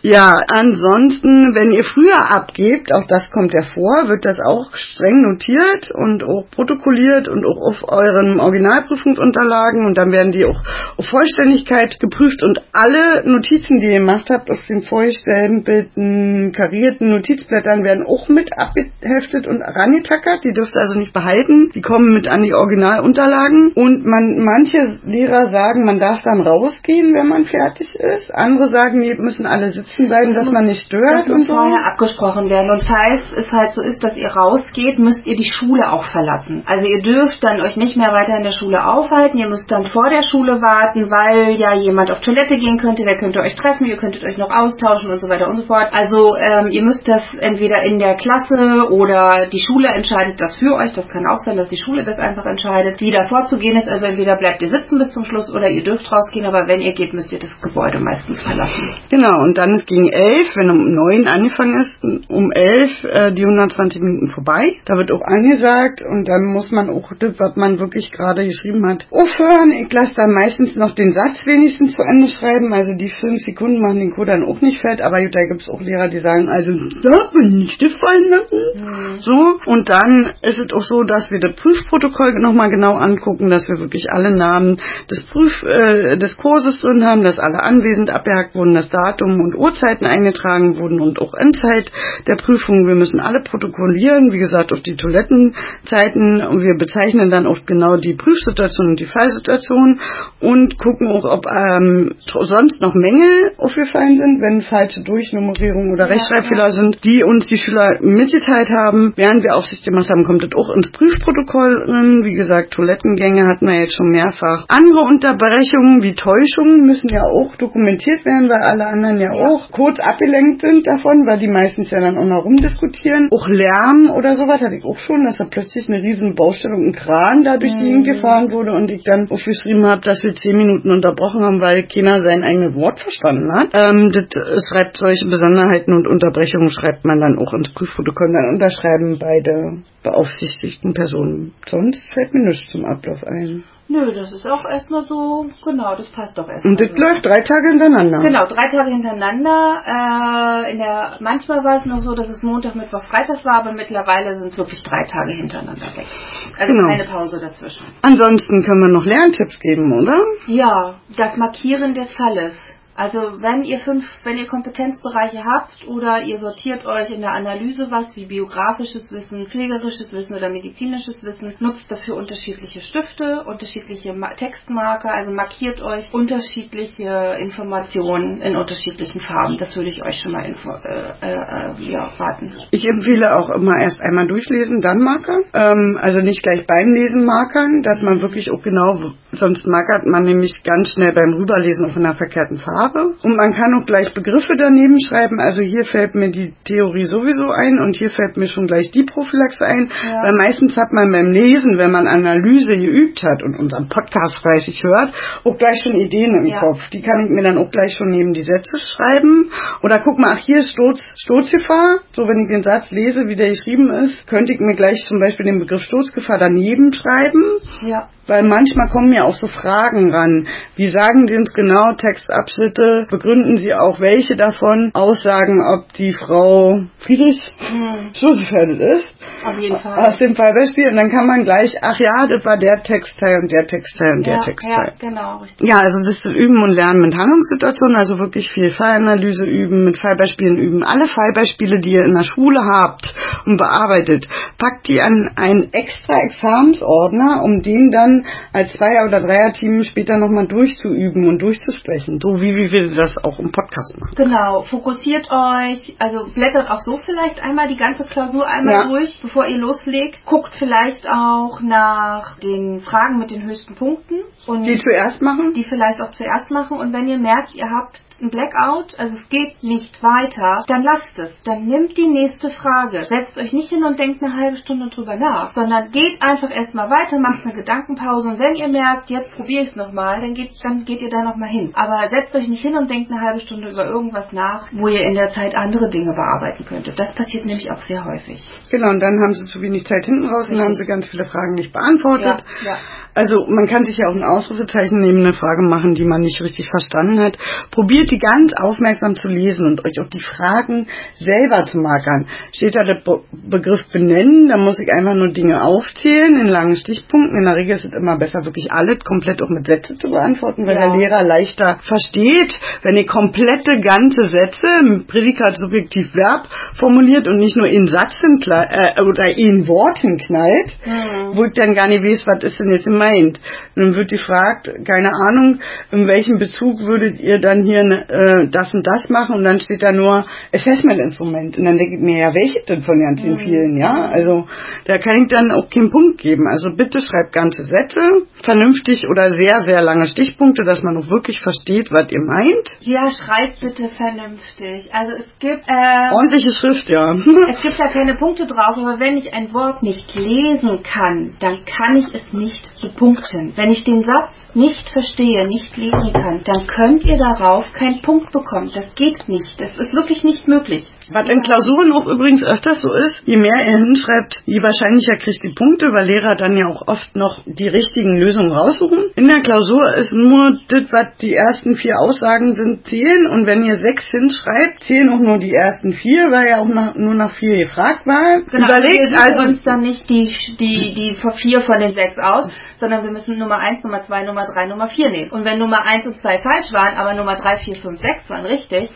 Ja, ansonsten, wenn ihr früher abgebt, auch das kommt ja vor, wird das auch streng notiert und auch protokolliert und auch auf euren Originalprüfungsunterlagen und dann werden die auch auf Vollständigkeit geprüft und alle Notizen, die ihr gemacht habt, auf den vollständigen, karierten Notizblättern werden auch mit abgeheftet und rangetackert. Die dürft ihr also nicht behalten. Die kommen mit an die Originalunterlagen und man, manche Lehrer sagen, man darf dann rausgehen, wenn man fertig ist. Andere sagen, nee, müssen alle sitzen bleiben, dass man nicht stört Das muss und so. vorher abgesprochen werden. Und falls es halt so ist, dass ihr rausgeht, müsst ihr die Schule auch verlassen. Also ihr dürft dann euch nicht mehr weiter in der Schule aufhalten. Ihr müsst dann vor der Schule warten, weil ja jemand auf Toilette gehen könnte, der könnte euch treffen, ihr könntet euch noch austauschen und so weiter und so fort. Also ähm, ihr müsst das entweder in der Klasse oder die Schule entscheidet das für euch. Das kann auch sein, dass die Schule das einfach entscheidet, wie da vorzugehen ist. Also entweder bleibt ihr sitzen bis zum Schluss oder ihr dürft rausgehen, aber wenn ihr geht, müsst ihr das Gebäude meistens verlassen. Genau, und dann ist gegen elf, wenn um neun angefangen ist, um elf äh, die 120 Minuten vorbei. Da wird auch angesagt und dann muss man auch das, was man wirklich gerade geschrieben hat, aufhören. Ich lasse dann meistens noch den Satz wenigstens zu Ende schreiben. Also die fünf Sekunden machen den Code dann auch nicht fett, aber da gibt es auch Lehrer, die sagen, also darf man nicht gefallen lassen. Mhm. So, und dann ist es auch so, dass wir das Prüfprotokoll nochmal genau angucken, dass wir wirklich alle Namen des Prüf, äh, des Kurses drin haben, dass alle anwesend abgehakt wurden, das Datum und Uhrzeiten eingetragen wurden und auch Endzeit der Prüfung. Wir müssen alle protokollieren, wie gesagt, auf die Toilettenzeiten und wir bezeichnen dann auch genau die Prüfsituation und die Fallsituation und gucken auch, ob ähm, sonst noch Mängel aufgefallen sind, wenn falsche Durchnummerierung oder Rechtschreibfehler ja, ja. sind, die uns die Schüler mitgeteilt haben, während wir Aufsicht gemacht haben, kommt das auch ins Prüfprotokoll drin. Wie gesagt, Toilettengänge hatten wir jetzt schon mehrfach. Andere Unterbrechungen wie Täuschungen müssen ja auch dokumentiert werden, weil alle anderen ja, ja. auch kurz abgelenkt sind davon, weil die meistens ja dann auch noch rumdiskutieren. Auch Lärm oder sowas hatte ich auch schon, dass da plötzlich eine riesen Baustelle und ein Kran da durch die Gegend mhm. gefahren wurde und ich dann aufgeschrieben habe, dass wir zehn Minuten unterbrochen haben, weil keiner sein eigenes Wort verstanden hat. Ähm, das schreibt solche Besonderheiten und Unterbrechungen schreibt man dann auch ins Prüfprotokoll. Dann unterschreiben beide beaufsichtigten Personen. Sonst fällt mir nichts zum Ablauf ein. Nö, das ist auch erstmal so, genau, das passt doch erstmal. Und das so. läuft drei Tage hintereinander. Genau, drei Tage hintereinander. Äh, in der, manchmal war es noch so, dass es Montag, Mittwoch, Freitag war, aber mittlerweile sind es wirklich drei Tage hintereinander weg. Also genau. keine Pause dazwischen. Ansonsten können wir noch Lerntipps geben, oder? Ja, das Markieren des Falles. Also wenn ihr fünf, wenn ihr Kompetenzbereiche habt oder ihr sortiert euch in der Analyse was wie biografisches Wissen, pflegerisches Wissen oder medizinisches Wissen, nutzt dafür unterschiedliche Stifte, unterschiedliche Textmarker, also markiert euch unterschiedliche Informationen in unterschiedlichen Farben. Das würde ich euch schon mal info, äh, äh, äh, ja, raten. Ich empfehle auch immer erst einmal durchlesen, dann Marker. Ähm, also nicht gleich beim Lesen markern, dass man wirklich auch genau, sonst markert man nämlich ganz schnell beim Rüberlesen auf einer verkehrten Farbe. Sprache. Und man kann auch gleich Begriffe daneben schreiben. Also hier fällt mir die Theorie sowieso ein und hier fällt mir schon gleich die Prophylaxe ein. Ja. Weil meistens hat man beim Lesen, wenn man Analyse geübt hat und unseren Podcast fleißig hört, auch gleich schon Ideen im ja. Kopf. Die kann ich mir dann auch gleich schon neben die Sätze schreiben. Oder guck mal, ach hier ist Sturz, Sturzgefahr. So, wenn ich den Satz lese, wie der geschrieben ist, könnte ich mir gleich zum Beispiel den Begriff Sturzgefahr daneben schreiben. Ja. Weil manchmal kommen ja auch so Fragen ran. Wie sagen Sie uns genau Textabschnitte? Begründen Sie auch welche davon? Aussagen, ob die Frau Friedrich hm. ist? Auf jeden Fall. Aus dem Fallbeispiel. Und dann kann man gleich, ach ja, das war der Textteil und der Textteil und ja, der Textteil. Ja, genau, richtig. Ja, also das ist Üben und Lernen mit Handlungssituationen, also wirklich viel Fallanalyse üben, mit Fallbeispielen üben. Alle Fallbeispiele, die ihr in der Schule habt und bearbeitet, packt die an einen extra Examensordner, um den dann als Zweier- oder Dreier-Team später nochmal durchzuüben und durchzusprechen. So wie, wie wir das auch im Podcast machen. Genau, fokussiert euch, also blättert auch so vielleicht einmal die ganze Klausur einmal ja. durch, bevor ihr loslegt. Guckt vielleicht auch nach den Fragen mit den höchsten Punkten. Und die zuerst machen? Die vielleicht auch zuerst machen. Und wenn ihr merkt, ihr habt ein Blackout, also es geht nicht weiter, dann lasst es. Dann nimmt die nächste Frage. Setzt euch nicht hin und denkt eine halbe Stunde drüber nach, sondern geht einfach erstmal weiter, macht eine Gedankenpause und wenn ihr merkt, jetzt probiere ich es nochmal, dann geht, dann geht ihr da nochmal hin. Aber setzt euch nicht hin und denkt eine halbe Stunde über irgendwas nach, wo ihr in der Zeit andere Dinge bearbeiten könntet. Das passiert nämlich auch sehr häufig. Genau, und dann haben sie zu wenig Zeit hinten raus und haben sie ganz viele Fragen nicht beantwortet. Ja, ja. Also man kann sich ja auch ein Ausrufezeichen neben eine Frage machen, die man nicht richtig verstanden hat. Probiert die ganz aufmerksam zu lesen und euch auch die Fragen selber zu markern. Steht da der Be Begriff benennen, da muss ich einfach nur Dinge aufzählen in langen Stichpunkten. In der Regel ist es immer besser, wirklich alles komplett auch mit Sätze zu beantworten, weil ja. der Lehrer leichter versteht, wenn ihr komplette ganze Sätze im Prädikat Subjektiv Verb formuliert und nicht nur in Satz äh, oder in Worten knallt, mhm. wo ich dann gar nicht weiß, was ist denn jetzt in meint. Dann wird gefragt, keine Ahnung, in welchem Bezug würdet ihr dann hier eine äh, das und das machen und dann steht da nur Assessment-Instrument. Und dann denke ich mir, ja, welche denn von ganz den mhm. vielen, ja? Also da kann ich dann auch keinen Punkt geben. Also bitte schreibt ganze Sätze, vernünftig oder sehr, sehr lange Stichpunkte, dass man auch wirklich versteht, was ihr meint. Ja, schreibt bitte vernünftig. Also es gibt... Äh, Ordentliche Schrift, ja. es gibt da keine Punkte drauf, aber wenn ich ein Wort nicht lesen kann, dann kann ich es nicht bepunkten. Wenn ich den Satz nicht verstehe, nicht lesen kann, dann könnt ihr darauf keinen Punkt bekommen. Das geht nicht. Das ist wirklich nicht möglich. Was in Klausuren auch übrigens öfters so ist, je mehr ihr hinschreibt, je wahrscheinlicher kriegt die Punkte, weil Lehrer dann ja auch oft noch die richtigen Lösungen raussuchen. In der Klausur ist nur das, was die ersten vier Aussagen sind, zählen und wenn ihr sechs hinschreibt, zählen auch nur die ersten vier, weil ja auch nach, nur nach vier gefragt war. Genau, Überlegt wir also uns dann nicht die, die, die vier von den sechs aus, sondern wir müssen Nummer eins, Nummer zwei, Nummer drei, Nummer vier nehmen. Und wenn Nummer eins und zwei falsch waren, aber Nummer drei, vier, fünf, sechs waren richtig,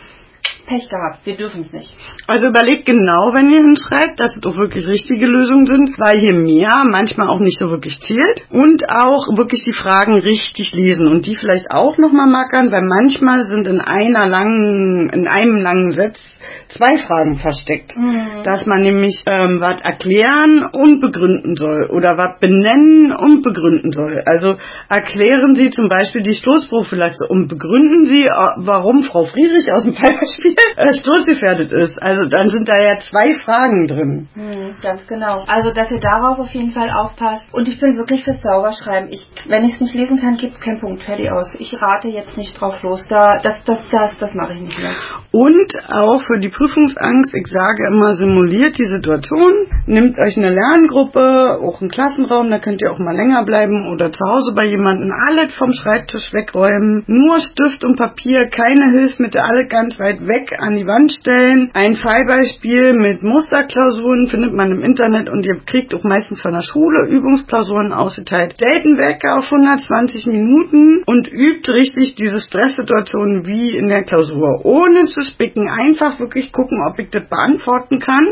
Pech gehabt, wir dürfen es nicht. Also überlegt genau, wenn ihr hinschreibt, dass es auch wirklich richtige Lösungen sind, weil hier mehr manchmal auch nicht so wirklich zählt und auch wirklich die Fragen richtig lesen und die vielleicht auch nochmal mackern, weil manchmal sind in einer langen, in einem langen Satz zwei Fragen versteckt. Mhm. Dass man nämlich ähm, was erklären und begründen soll oder was benennen und begründen soll. Also erklären Sie zum Beispiel die Stoßprophylaxe und begründen Sie, äh, warum Frau Friedrich aus dem Beispiel äh, stoßgefährdet ist. Also dann sind da ja zwei Fragen drin. Mhm, ganz genau. Also dass ihr darauf auf jeden Fall aufpasst. Und ich bin wirklich fürs Sauberschreiben. Ich, wenn ich es nicht lesen kann, gibt es keinen Punkt. Fertig aus. Ich rate jetzt nicht drauf los. Da, das, das, das, das mache ich nicht mehr. Und auch für die Prüfungsangst, ich sage immer, simuliert die Situation, nehmt euch eine Lerngruppe, auch einen Klassenraum, da könnt ihr auch mal länger bleiben oder zu Hause bei jemandem, alles vom Schreibtisch wegräumen, nur Stift und Papier, keine Hilfsmittel, alle ganz weit weg an die Wand stellen. Ein Fallbeispiel mit Musterklausuren findet man im Internet und ihr kriegt auch meistens von der Schule Übungsklausuren ausgeteilt. Wecker auf 120 Minuten und übt richtig diese Stresssituation wie in der Klausur, ohne zu spicken, einfach wirklich gucken, ob ich das beantworten kann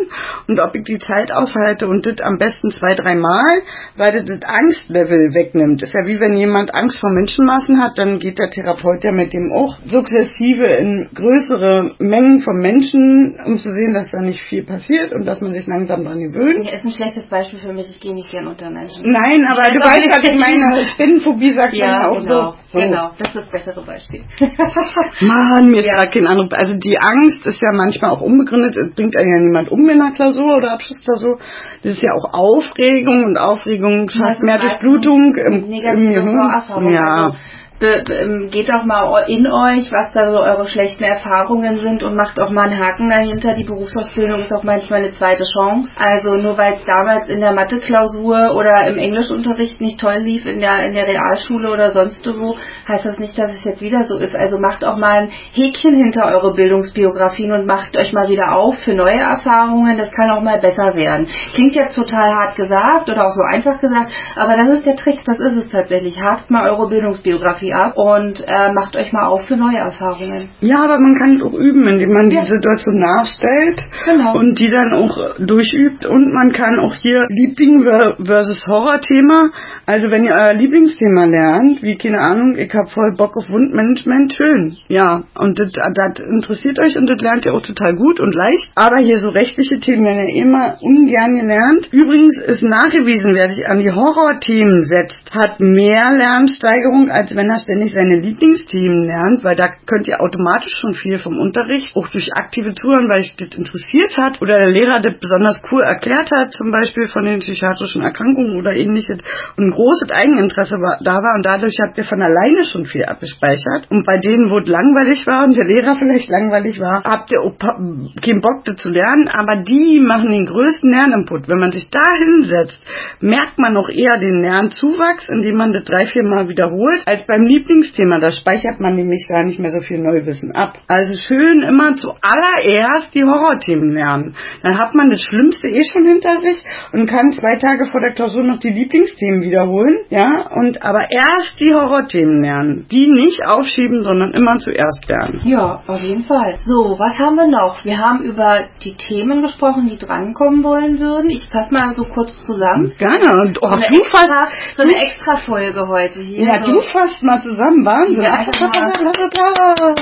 und ob ich die Zeit aushalte und das am besten zwei, dreimal, weil das das Angstlevel wegnimmt. Ist ja wie wenn jemand Angst vor Menschenmassen hat, dann geht der Therapeut ja mit dem auch sukzessive in größere Mengen von Menschen, um zu sehen, dass da nicht viel passiert und dass man sich langsam daran gewöhnt. Ja, ist ein schlechtes Beispiel für mich, ich gehe nicht gern unter Menschen. Nein, aber ich du weißt, was ich meine. Spinnenphobie sagt ja, man auch genau, so. Genau, das ist das bessere Beispiel. Mann, mir ist ja. gerade kein Anruf. Also die Angst ist ja manchmal auch unbegründet. Es bringt einen ja niemand um in einer Klausur oder Abschlussklausur. Das ist ja auch Aufregung und Aufregung schafft mehr Durchblutung im, im Gehirn. Ja. Also geht auch mal in euch, was da so eure schlechten Erfahrungen sind und macht auch mal einen Haken dahinter. Die Berufsausbildung ist auch manchmal eine zweite Chance. Also nur weil es damals in der Mathe-Klausur oder im Englischunterricht nicht toll lief in der, in der Realschule oder sonst wo, heißt das nicht, dass es jetzt wieder so ist. Also macht auch mal ein Häkchen hinter eure Bildungsbiografien und macht euch mal wieder auf für neue Erfahrungen. Das kann auch mal besser werden. Klingt jetzt total hart gesagt oder auch so einfach gesagt, aber das ist der Trick, das ist es tatsächlich. Hakt mal eure Bildungsbiografie Therapie ab und äh, macht euch mal auf für neue Erfahrungen. Ja, aber man kann auch üben, indem man ja. die Situation nachstellt genau. und die dann auch durchübt und man kann auch hier Liebling versus Horror-Thema, also wenn ihr euer Lieblingsthema lernt, wie keine Ahnung, ich habe voll Bock auf Wundmanagement, schön. Ja, und das, das interessiert euch und das lernt ihr auch total gut und leicht, aber hier so rechtliche Themen werden ja immer ungern gelernt. Übrigens ist nachgewiesen, wer sich an die Horror-Themen setzt, hat mehr Lernsteigerung, als wenn er ständig seine Lieblingsthemen lernt, weil da könnt ihr automatisch schon viel vom Unterricht, auch durch aktive Touren, weil sich das interessiert hat oder der Lehrer das besonders cool erklärt hat, zum Beispiel von den psychiatrischen Erkrankungen oder ähnliches und ein großes Eigeninteresse war, da war und dadurch habt ihr von alleine schon viel abgespeichert und bei denen, wo es langweilig war und der Lehrer vielleicht langweilig war, habt ihr keinen Bock das zu lernen, aber die machen den größten Lerninput. Wenn man sich da hinsetzt, merkt man auch eher den Lernzuwachs, indem man das drei, vier Mal wiederholt, als beim Lieblingsthema, da speichert man nämlich gar nicht mehr so viel Neuwissen ab. Also schön immer zuallererst die Horrorthemen lernen. Dann hat man das Schlimmste eh schon hinter sich und kann zwei Tage vor der Klausur noch die Lieblingsthemen wiederholen, ja, und aber erst die Horrorthemen lernen. Die nicht aufschieben, sondern immer zuerst lernen. Ja, auf jeden Fall. So, was haben wir noch? Wir haben über die Themen gesprochen, die drankommen wollen würden. Ich fasse mal so kurz zusammen. Gerne. Und oh, so, eine du extra, so eine extra Folge heute hier. Ja, so. du fasst mal mal zusammen. Wahnsinn. Die wir einfach mal,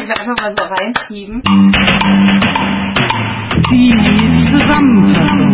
wir einfach mal so reinschieben. Die Zusammenfassung.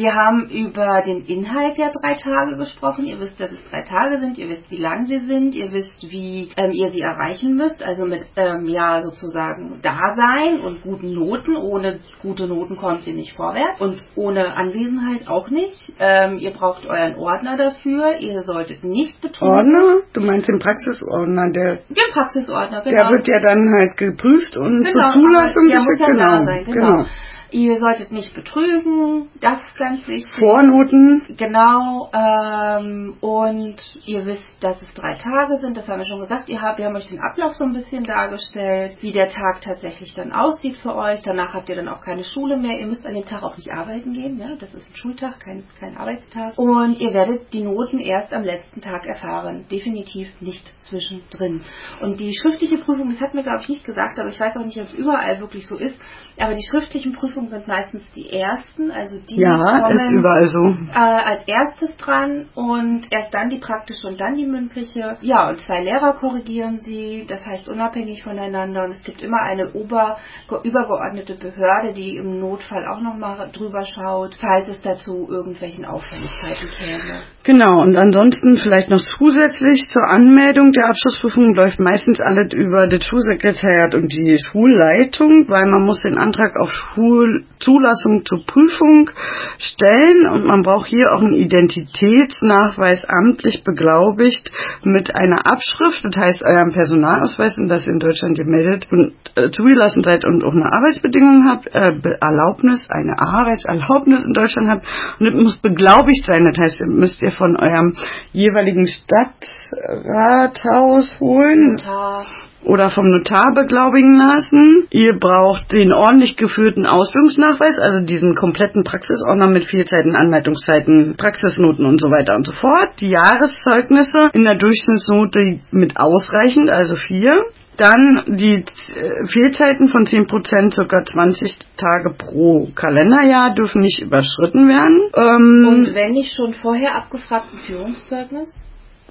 Wir haben über den Inhalt der drei Tage gesprochen. Ihr wisst, dass es drei Tage sind. Ihr wisst, wie lang sie sind. Ihr wisst, wie ähm, ihr sie erreichen müsst. Also mit ähm, ja sozusagen Dasein und guten Noten. Ohne gute Noten kommt ihr nicht vorwärts und ohne Anwesenheit auch nicht. Ähm, ihr braucht euren Ordner dafür. Ihr solltet nicht betrügen. Ordner? Du meinst den Praxisordner, der Den Praxisordner, genau. der wird ja dann halt geprüft und Genau, zur Zulassung geschickt. ja da Genau. sein, genau. Ihr solltet nicht betrügen, das ist ganz wichtig. Vornoten. Genau, ähm, und ihr wisst, dass es drei Tage sind, das haben wir schon gesagt. Ihr habt, wir haben euch den Ablauf so ein bisschen dargestellt, wie der Tag tatsächlich dann aussieht für euch. Danach habt ihr dann auch keine Schule mehr. Ihr müsst an dem Tag auch nicht arbeiten gehen, ja? das ist ein Schultag, kein, kein Arbeitstag. Und ihr werdet die Noten erst am letzten Tag erfahren, definitiv nicht zwischendrin. Und die schriftliche Prüfung, das hat mir glaube ich nicht gesagt, aber ich weiß auch nicht, ob es überall wirklich so ist, aber die schriftlichen Prüfungen sind meistens die ersten, also die Ja, kommen ist überall so. äh, als erstes dran und erst dann die praktische und dann die mündliche. Ja, und zwei Lehrer korrigieren sie, das heißt unabhängig voneinander und es gibt immer eine ober, übergeordnete Behörde, die im Notfall auch nochmal drüber schaut, falls es dazu irgendwelchen Auffälligkeiten käme. Genau, und ansonsten vielleicht noch zusätzlich zur Anmeldung der Abschlussprüfung läuft meistens alles über das Schulsekretariat und die Schulleitung, weil man muss den Antrag auf Schulzulassung zur Prüfung stellen. Und man braucht hier auch einen Identitätsnachweis amtlich beglaubigt mit einer Abschrift, das heißt euren Personalausweis und ihr in Deutschland gemeldet und äh, zugelassen seid und auch eine Arbeitsbedingung habt, äh, Erlaubnis, eine Arbeitserlaubnis in Deutschland habt. Und das muss beglaubigt sein, das heißt, müsst ihr von eurem jeweiligen Stadtrathaus holen. Tag. Oder vom Notar beglaubigen lassen. Ihr braucht den ordentlich geführten Ausbildungsnachweis, also diesen kompletten Praxisordner mit Fehlzeiten, Anleitungszeiten, Praxisnoten und so weiter und so fort. Die Jahreszeugnisse in der Durchschnittsnote mit ausreichend, also vier. Dann die äh, Fehlzeiten von 10%, circa 20 Tage pro Kalenderjahr, dürfen nicht überschritten werden. Ähm, Und wenn nicht schon vorher abgefragt ein Führungszeugnis?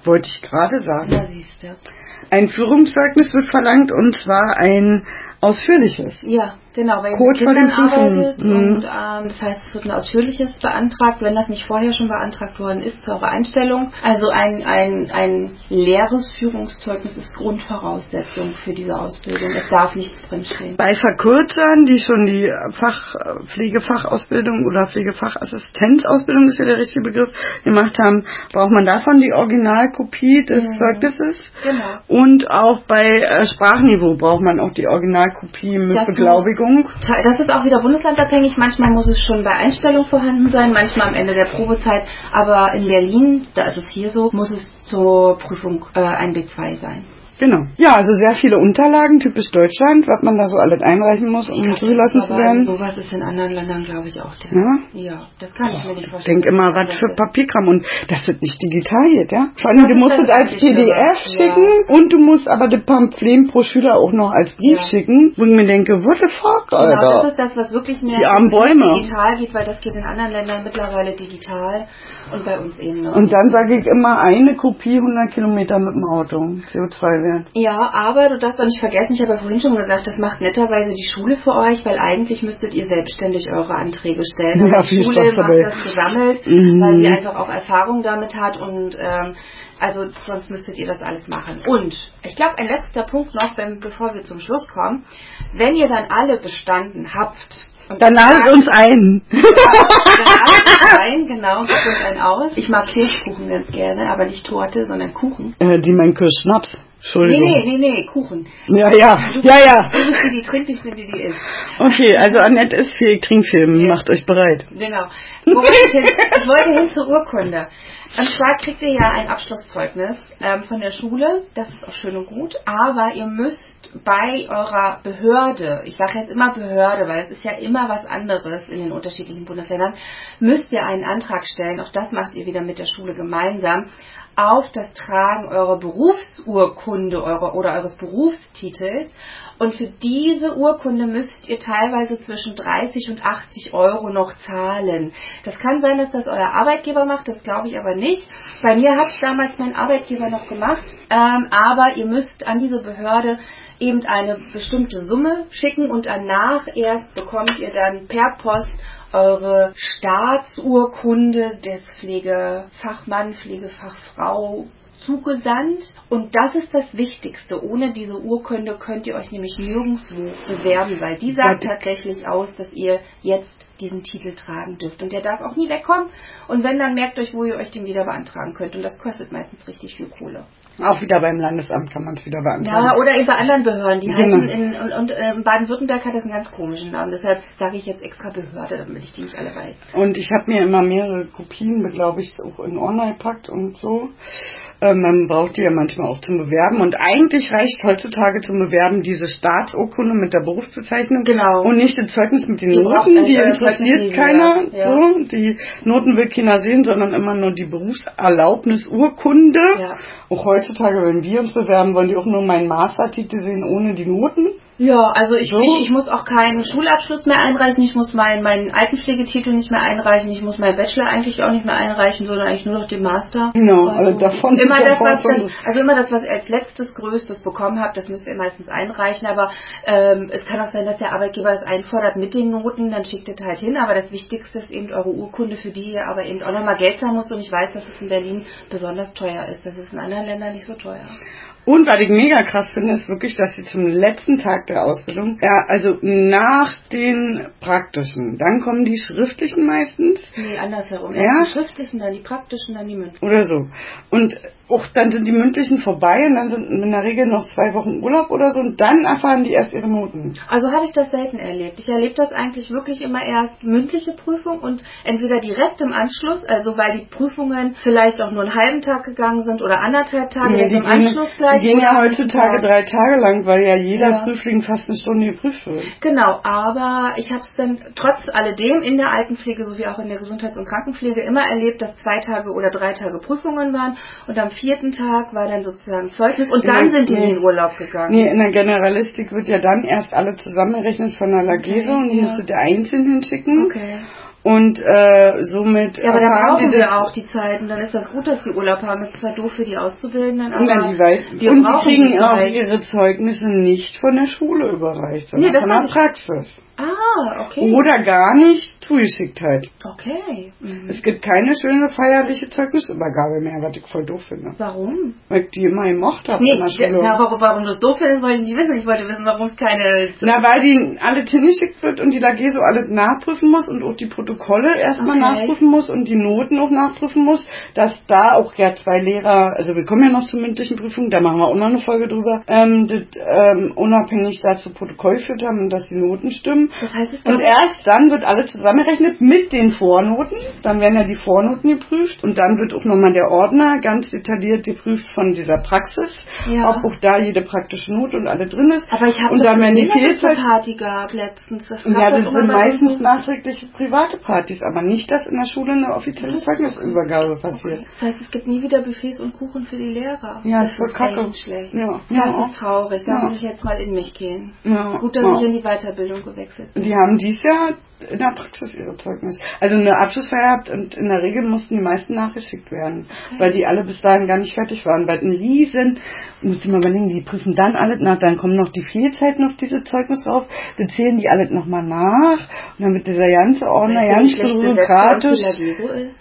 wollte ich gerade sagen. Na siehst du. Ein Führungszeugnis wird verlangt und zwar ein ausführliches. Ja, genau, weil mit vor den arbeitet Mhm. und ähm, das heißt, es wird ein ausführliches beantragt, wenn das nicht vorher schon beantragt worden ist zu eurer Einstellung. Also ein, ein, ein leeres Führungszeugnis ist Grundvoraussetzung für diese Ausbildung. Es darf nichts drinstehen. Bei Verkürzern, die schon die Fach, Pflegefachausbildung oder Pflegefachassistenzausbildung ist ja der richtige Begriff, gemacht haben, braucht man davon die Originalkopie des Mhm. Zeugnisses. Genau. Und auch bei äh, Sprachniveau braucht man auch die Originalkopie mit Das Beglaubigung. Das ist auch wieder bundeslandabhängig. Manchmal muss es schon bei Einstellung vorhanden sein, manchmal am Ende der Probezeit. Aber in Berlin, da ist es hier so, muss es zur Prüfung äh, ein B2 sein. Genau. Ja, also sehr viele Unterlagen, typisch Deutschland, was man da so alles einreichen muss, um zugelassen zu werden. Sowas ist in anderen Ländern, glaube ich, auch der. Ja. Ja, das kann ich mir nicht Ich vorstellen. denk immer, was für Papierkram und das wird nicht digital geht, ja? Vor allem, du musst es als PDF schicken und du musst aber das Pamphlet pro Schüler auch noch als Brief Ja. schicken, wo ich mir denke, what the fuck, Genau, das Alter? ist das, was wirklich mehr Die armen Bäume. digital geht, weil das geht in anderen Ländern mittlerweile digital und bei uns eben noch. Und dann sage ich immer eine Kopie 100 Kilometer mit dem Auto, CO2-Wert. Ja, aber du darfst auch nicht vergessen, ich habe ja vorhin schon gesagt, das macht netterweise die Schule für euch, weil eigentlich müsstet ihr selbstständig eure Anträge stellen. Ja, Aber viel die Schule Spaß macht dabei. das gesammelt, Mhm. weil sie einfach auch Erfahrung damit hat und ähm, also sonst müsstet ihr das alles machen. Und ich glaube, ein letzter Punkt noch, wenn, bevor wir zum Schluss kommen. Wenn ihr dann alle bestanden habt, und Dann ladet uns ein. ein, genau, uns einen aus. Ich mag Kekkuchen ganz gerne, aber nicht Torte, sondern Kuchen. äh, die mein Schnaps. Nee, Entschuldigung. nee, nee, nee, Kuchen. Ja, ja, ja, ja. Du bist die, die trinkt, ich bin die, die isst. Okay, also Annette ist trinke viel, Ja. macht euch bereit. Genau. Ich, hin? ich wollte hin zur Urkunde. Und zwar kriegt ihr ja ein Abschlusszeugnis ähm, von der Schule, das ist auch schön und gut, aber ihr müsst bei eurer Behörde, ich sage jetzt immer Behörde, weil es ist ja immer was anderes in den unterschiedlichen Bundesländern, müsst ihr einen Antrag stellen, auch das macht ihr wieder mit der Schule gemeinsam, auf das Tragen eurer Berufsurkunde eure, oder eures Berufstitels. Und für diese Urkunde müsst ihr teilweise zwischen 30 und 80 Euro noch zahlen. Das kann sein, dass das euer Arbeitgeber macht, das glaube ich aber nicht. Bei mir hat es damals mein Arbeitgeber noch gemacht. Ähm, aber ihr müsst an diese Behörde eben eine bestimmte Summe schicken und danach erst bekommt ihr dann per Post eure Staatsurkunde des Pflegefachmann, Pflegefachfrau zugesandt. Und das ist das Wichtigste. Ohne diese Urkunde könnt ihr euch nämlich nirgendwo bewerben, weil die sagt tatsächlich aus, dass ihr jetzt diesen Titel tragen dürft. Und der darf auch nie wegkommen. Und wenn, dann merkt euch, wo ihr euch den wieder beantragen könnt. Und das kostet meistens richtig viel Kohle. Auch wieder beim Landesamt kann man es wieder beantragen. Ja, oder eben bei anderen Behörden. Die genau. heißen in, und, und äh, Baden-Württemberg hat das einen ganz komischen Namen. Deshalb sage ich jetzt extra Behörde, damit ich die nicht alle weiß. Und ich habe mir immer mehrere Kopien, glaube ich, auch in Online packt und so. Ähm, man braucht die ja manchmal auch zum Bewerben. Und eigentlich reicht heutzutage zum Bewerben diese Staatsurkunde mit der Berufsbezeichnung. Genau. Und nicht das Zeugnis mit den die Noten. Die interessiert keiner. Ja. So. Die Noten will keiner sehen, sondern immer nur die Berufserlaubnisurkunde. Ja. Auch heutzutage, wenn wir uns bewerben, wollen die auch nur meinen Mastertitel sehen, ohne die Noten. Ja, also ich, so. ich, ich muss auch keinen Schulabschluss mehr einreichen, ich muss meinen, meinen Altenpflegetitel nicht mehr einreichen, ich muss meinen Bachelor eigentlich auch nicht mehr einreichen, sondern eigentlich nur noch den Master. Genau, also, also davon immer das, was dann, also immer das, was ihr als letztes Größtes bekommen habt, das müsst ihr meistens einreichen, aber ähm, es kann auch sein, dass der Arbeitgeber es einfordert mit den Noten, dann schickt ihr es halt hin, aber das Wichtigste ist eben eure Urkunde, für die ihr aber eben auch nochmal Geld zahlen muss und ich weiß, dass es in Berlin besonders teuer ist, das ist in anderen Ländern nicht so teuer. Und was ich mega krass finde, ist wirklich, dass sie zum letzten Tag der Ausbildung, ja, also nach den praktischen, dann kommen die schriftlichen meistens. Nee, andersherum. Ja. Die schriftlichen, dann die praktischen, dann die mündlichen. Oder so. Und auch dann sind die mündlichen vorbei und dann sind in der Regel noch zwei Wochen Urlaub oder so und dann erfahren die erst ihre Noten. Also habe ich das selten erlebt. Ich erlebe das eigentlich wirklich immer erst mündliche Prüfung und entweder direkt im Anschluss, also weil die Prüfungen vielleicht auch nur einen halben Tag gegangen sind oder anderthalb Tage nee, im Anschluss gleich. Die gehen ja heutzutage drei Tage lang, weil ja jeder ja. Prüfling fast eine Stunde geprüft wird. Genau, aber ich habe es dann trotz alledem in der Altenpflege sowie auch in der Gesundheits- und Krankenpflege immer erlebt, dass zwei Tage oder drei Tage Prüfungen waren und am vierten Tag war dann sozusagen Zeugnis und in dann der, sind die nee, in den Urlaub gegangen. Nee, in der Generalistik wird ja dann erst alle zusammengerechnet von der Lagese okay, und die ja. musst du der einzeln hinschicken. Okay. Und äh, somit. Ja, aber da brauchen wir auch die Zeiten. Dann ist das gut, dass die Urlaub haben. Das ist zwar doof für die Auszubildenden, aber. Ja, die weiß, wir und die kriegen die auch ihre Zeugnisse nicht von der Schule überreicht, sondern nee, von der Praxis. Ah, okay. Oder gar nicht zugeschickt halt. Okay. Mhm. Es gibt keine schöne feierliche Zeugnisübergabe mehr, was ich voll doof finde. Warum? Weil ich die immer gemocht habe nee, in der Schule. Ja, warum, warum das doof findest, wollte ich nicht wissen. Ich wollte wissen, warum es keine... Na, weil die alle hingeschickt wird und die Lageso alle nachprüfen muss und auch die Protokolle erstmal okay. nachprüfen muss und die Noten auch nachprüfen muss, dass da auch ja zwei Lehrer, also wir kommen ja noch zur mündlichen Prüfung, da machen wir auch noch eine Folge drüber, ähm, das, ähm, unabhängig dazu Protokoll geführt haben und dass die Noten stimmen. Das heißt, und erst dann wird alles zusammengerechnet mit den Vornoten. Dann werden ja die Vornoten geprüft und dann wird auch nochmal der Ordner ganz detailliert geprüft von dieser Praxis, ja. ob auch da jede praktische Note und alle drin ist. Aber ich habe und dann werden die Party gehabt letztens. Das ja, das sind meistens nachträgliche private Partys, aber nicht, dass in der Schule eine offizielle Zeugnisübergabe passiert. Das heißt, es gibt nie wieder Buffets und Kuchen für die Lehrer. Ja, das, das wird kacke. Schlecht. Ja. Das ja. ist traurig. Da ja. muss ich jetzt mal in mich gehen. Ja. Gut, dass ich in die Weiterbildung gewechselt bin. Die haben dies Jahr in der Praxis ihre Zeugnis. Also eine Abschlussfeier habt und in der Regel mussten die meisten nachgeschickt werden, okay. weil die alle bis dahin gar nicht fertig waren. Weil ein riesen, musst du mal überlegen, die prüfen dann alles nach, dann kommen noch die Fehlzeiten noch diese Zeugnis drauf, dann zählen die alles nochmal nach und dann wird dieser ganze Ordner ganz bürokratisch.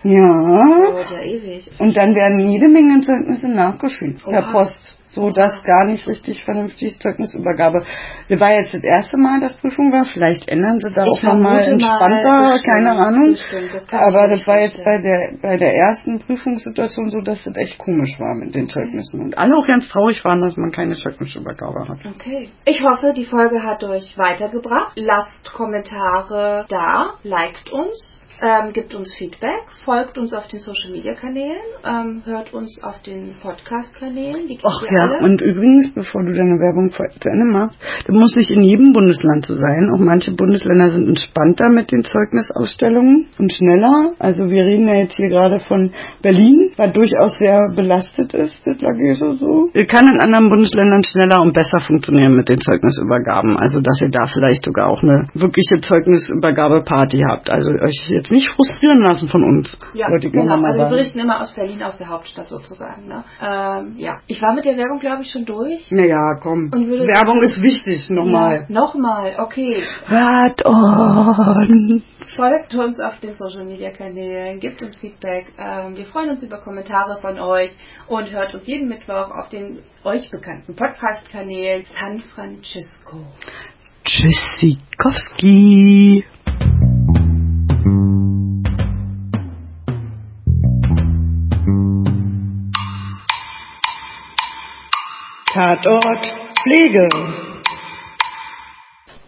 Ja. ja und dann werden jede Menge Zeugnisse nachgeschrieben per Post so dass gar nicht richtig vernünftig Zeugnisübergabe. Das war jetzt das erste Mal, dass Prüfung war. Vielleicht ändern sie da ich auch nochmal entspannter, bestimmt, keine Ahnung. Bestimmt, das Aber das war jetzt bei der bei der ersten Prüfungssituation so, dass das echt komisch war mit den Zeugnissen. Und alle auch ganz traurig waren, dass man keine Zeugnisübergabe hat. Okay. Ich hoffe, die Folge hat euch weitergebracht. Lasst Kommentare da, liked uns Ähm, gibt uns Feedback, folgt uns auf den Social Media Kanälen, ähm, hört uns auf den Podcast Kanälen. Ach ja, alle. und übrigens, bevor du deine Werbung zu Ende machst, du musst nicht in jedem Bundesland so sein. Auch manche Bundesländer sind entspannter mit den Zeugnisausstellungen und schneller. Also wir reden ja jetzt hier gerade von Berlin, was durchaus sehr belastet ist, das lag so. Ihr kann in anderen Bundesländern schneller und besser funktionieren mit den Zeugnisübergaben. Also dass ihr da vielleicht sogar auch eine wirkliche Zeugnisübergabeparty habt. Also euch jetzt nicht frustrieren lassen von uns. Ja, genau. Also wir berichten immer aus Berlin, aus der Hauptstadt sozusagen. Ne? Ähm, ja, ich war mit der Werbung, glaube ich, schon durch. Naja, komm. Werbung ist wichtig, nochmal. Ja, nochmal, okay. Hört on. Folgt uns auf den Social Media Kanälen, gibt uns Feedback. Ähm, wir freuen uns über Kommentare von euch und hört uns jeden Mittwoch auf den euch bekannten Podcast-Kanälen San Francisco. Tschüssikowski. Tatort Pflege.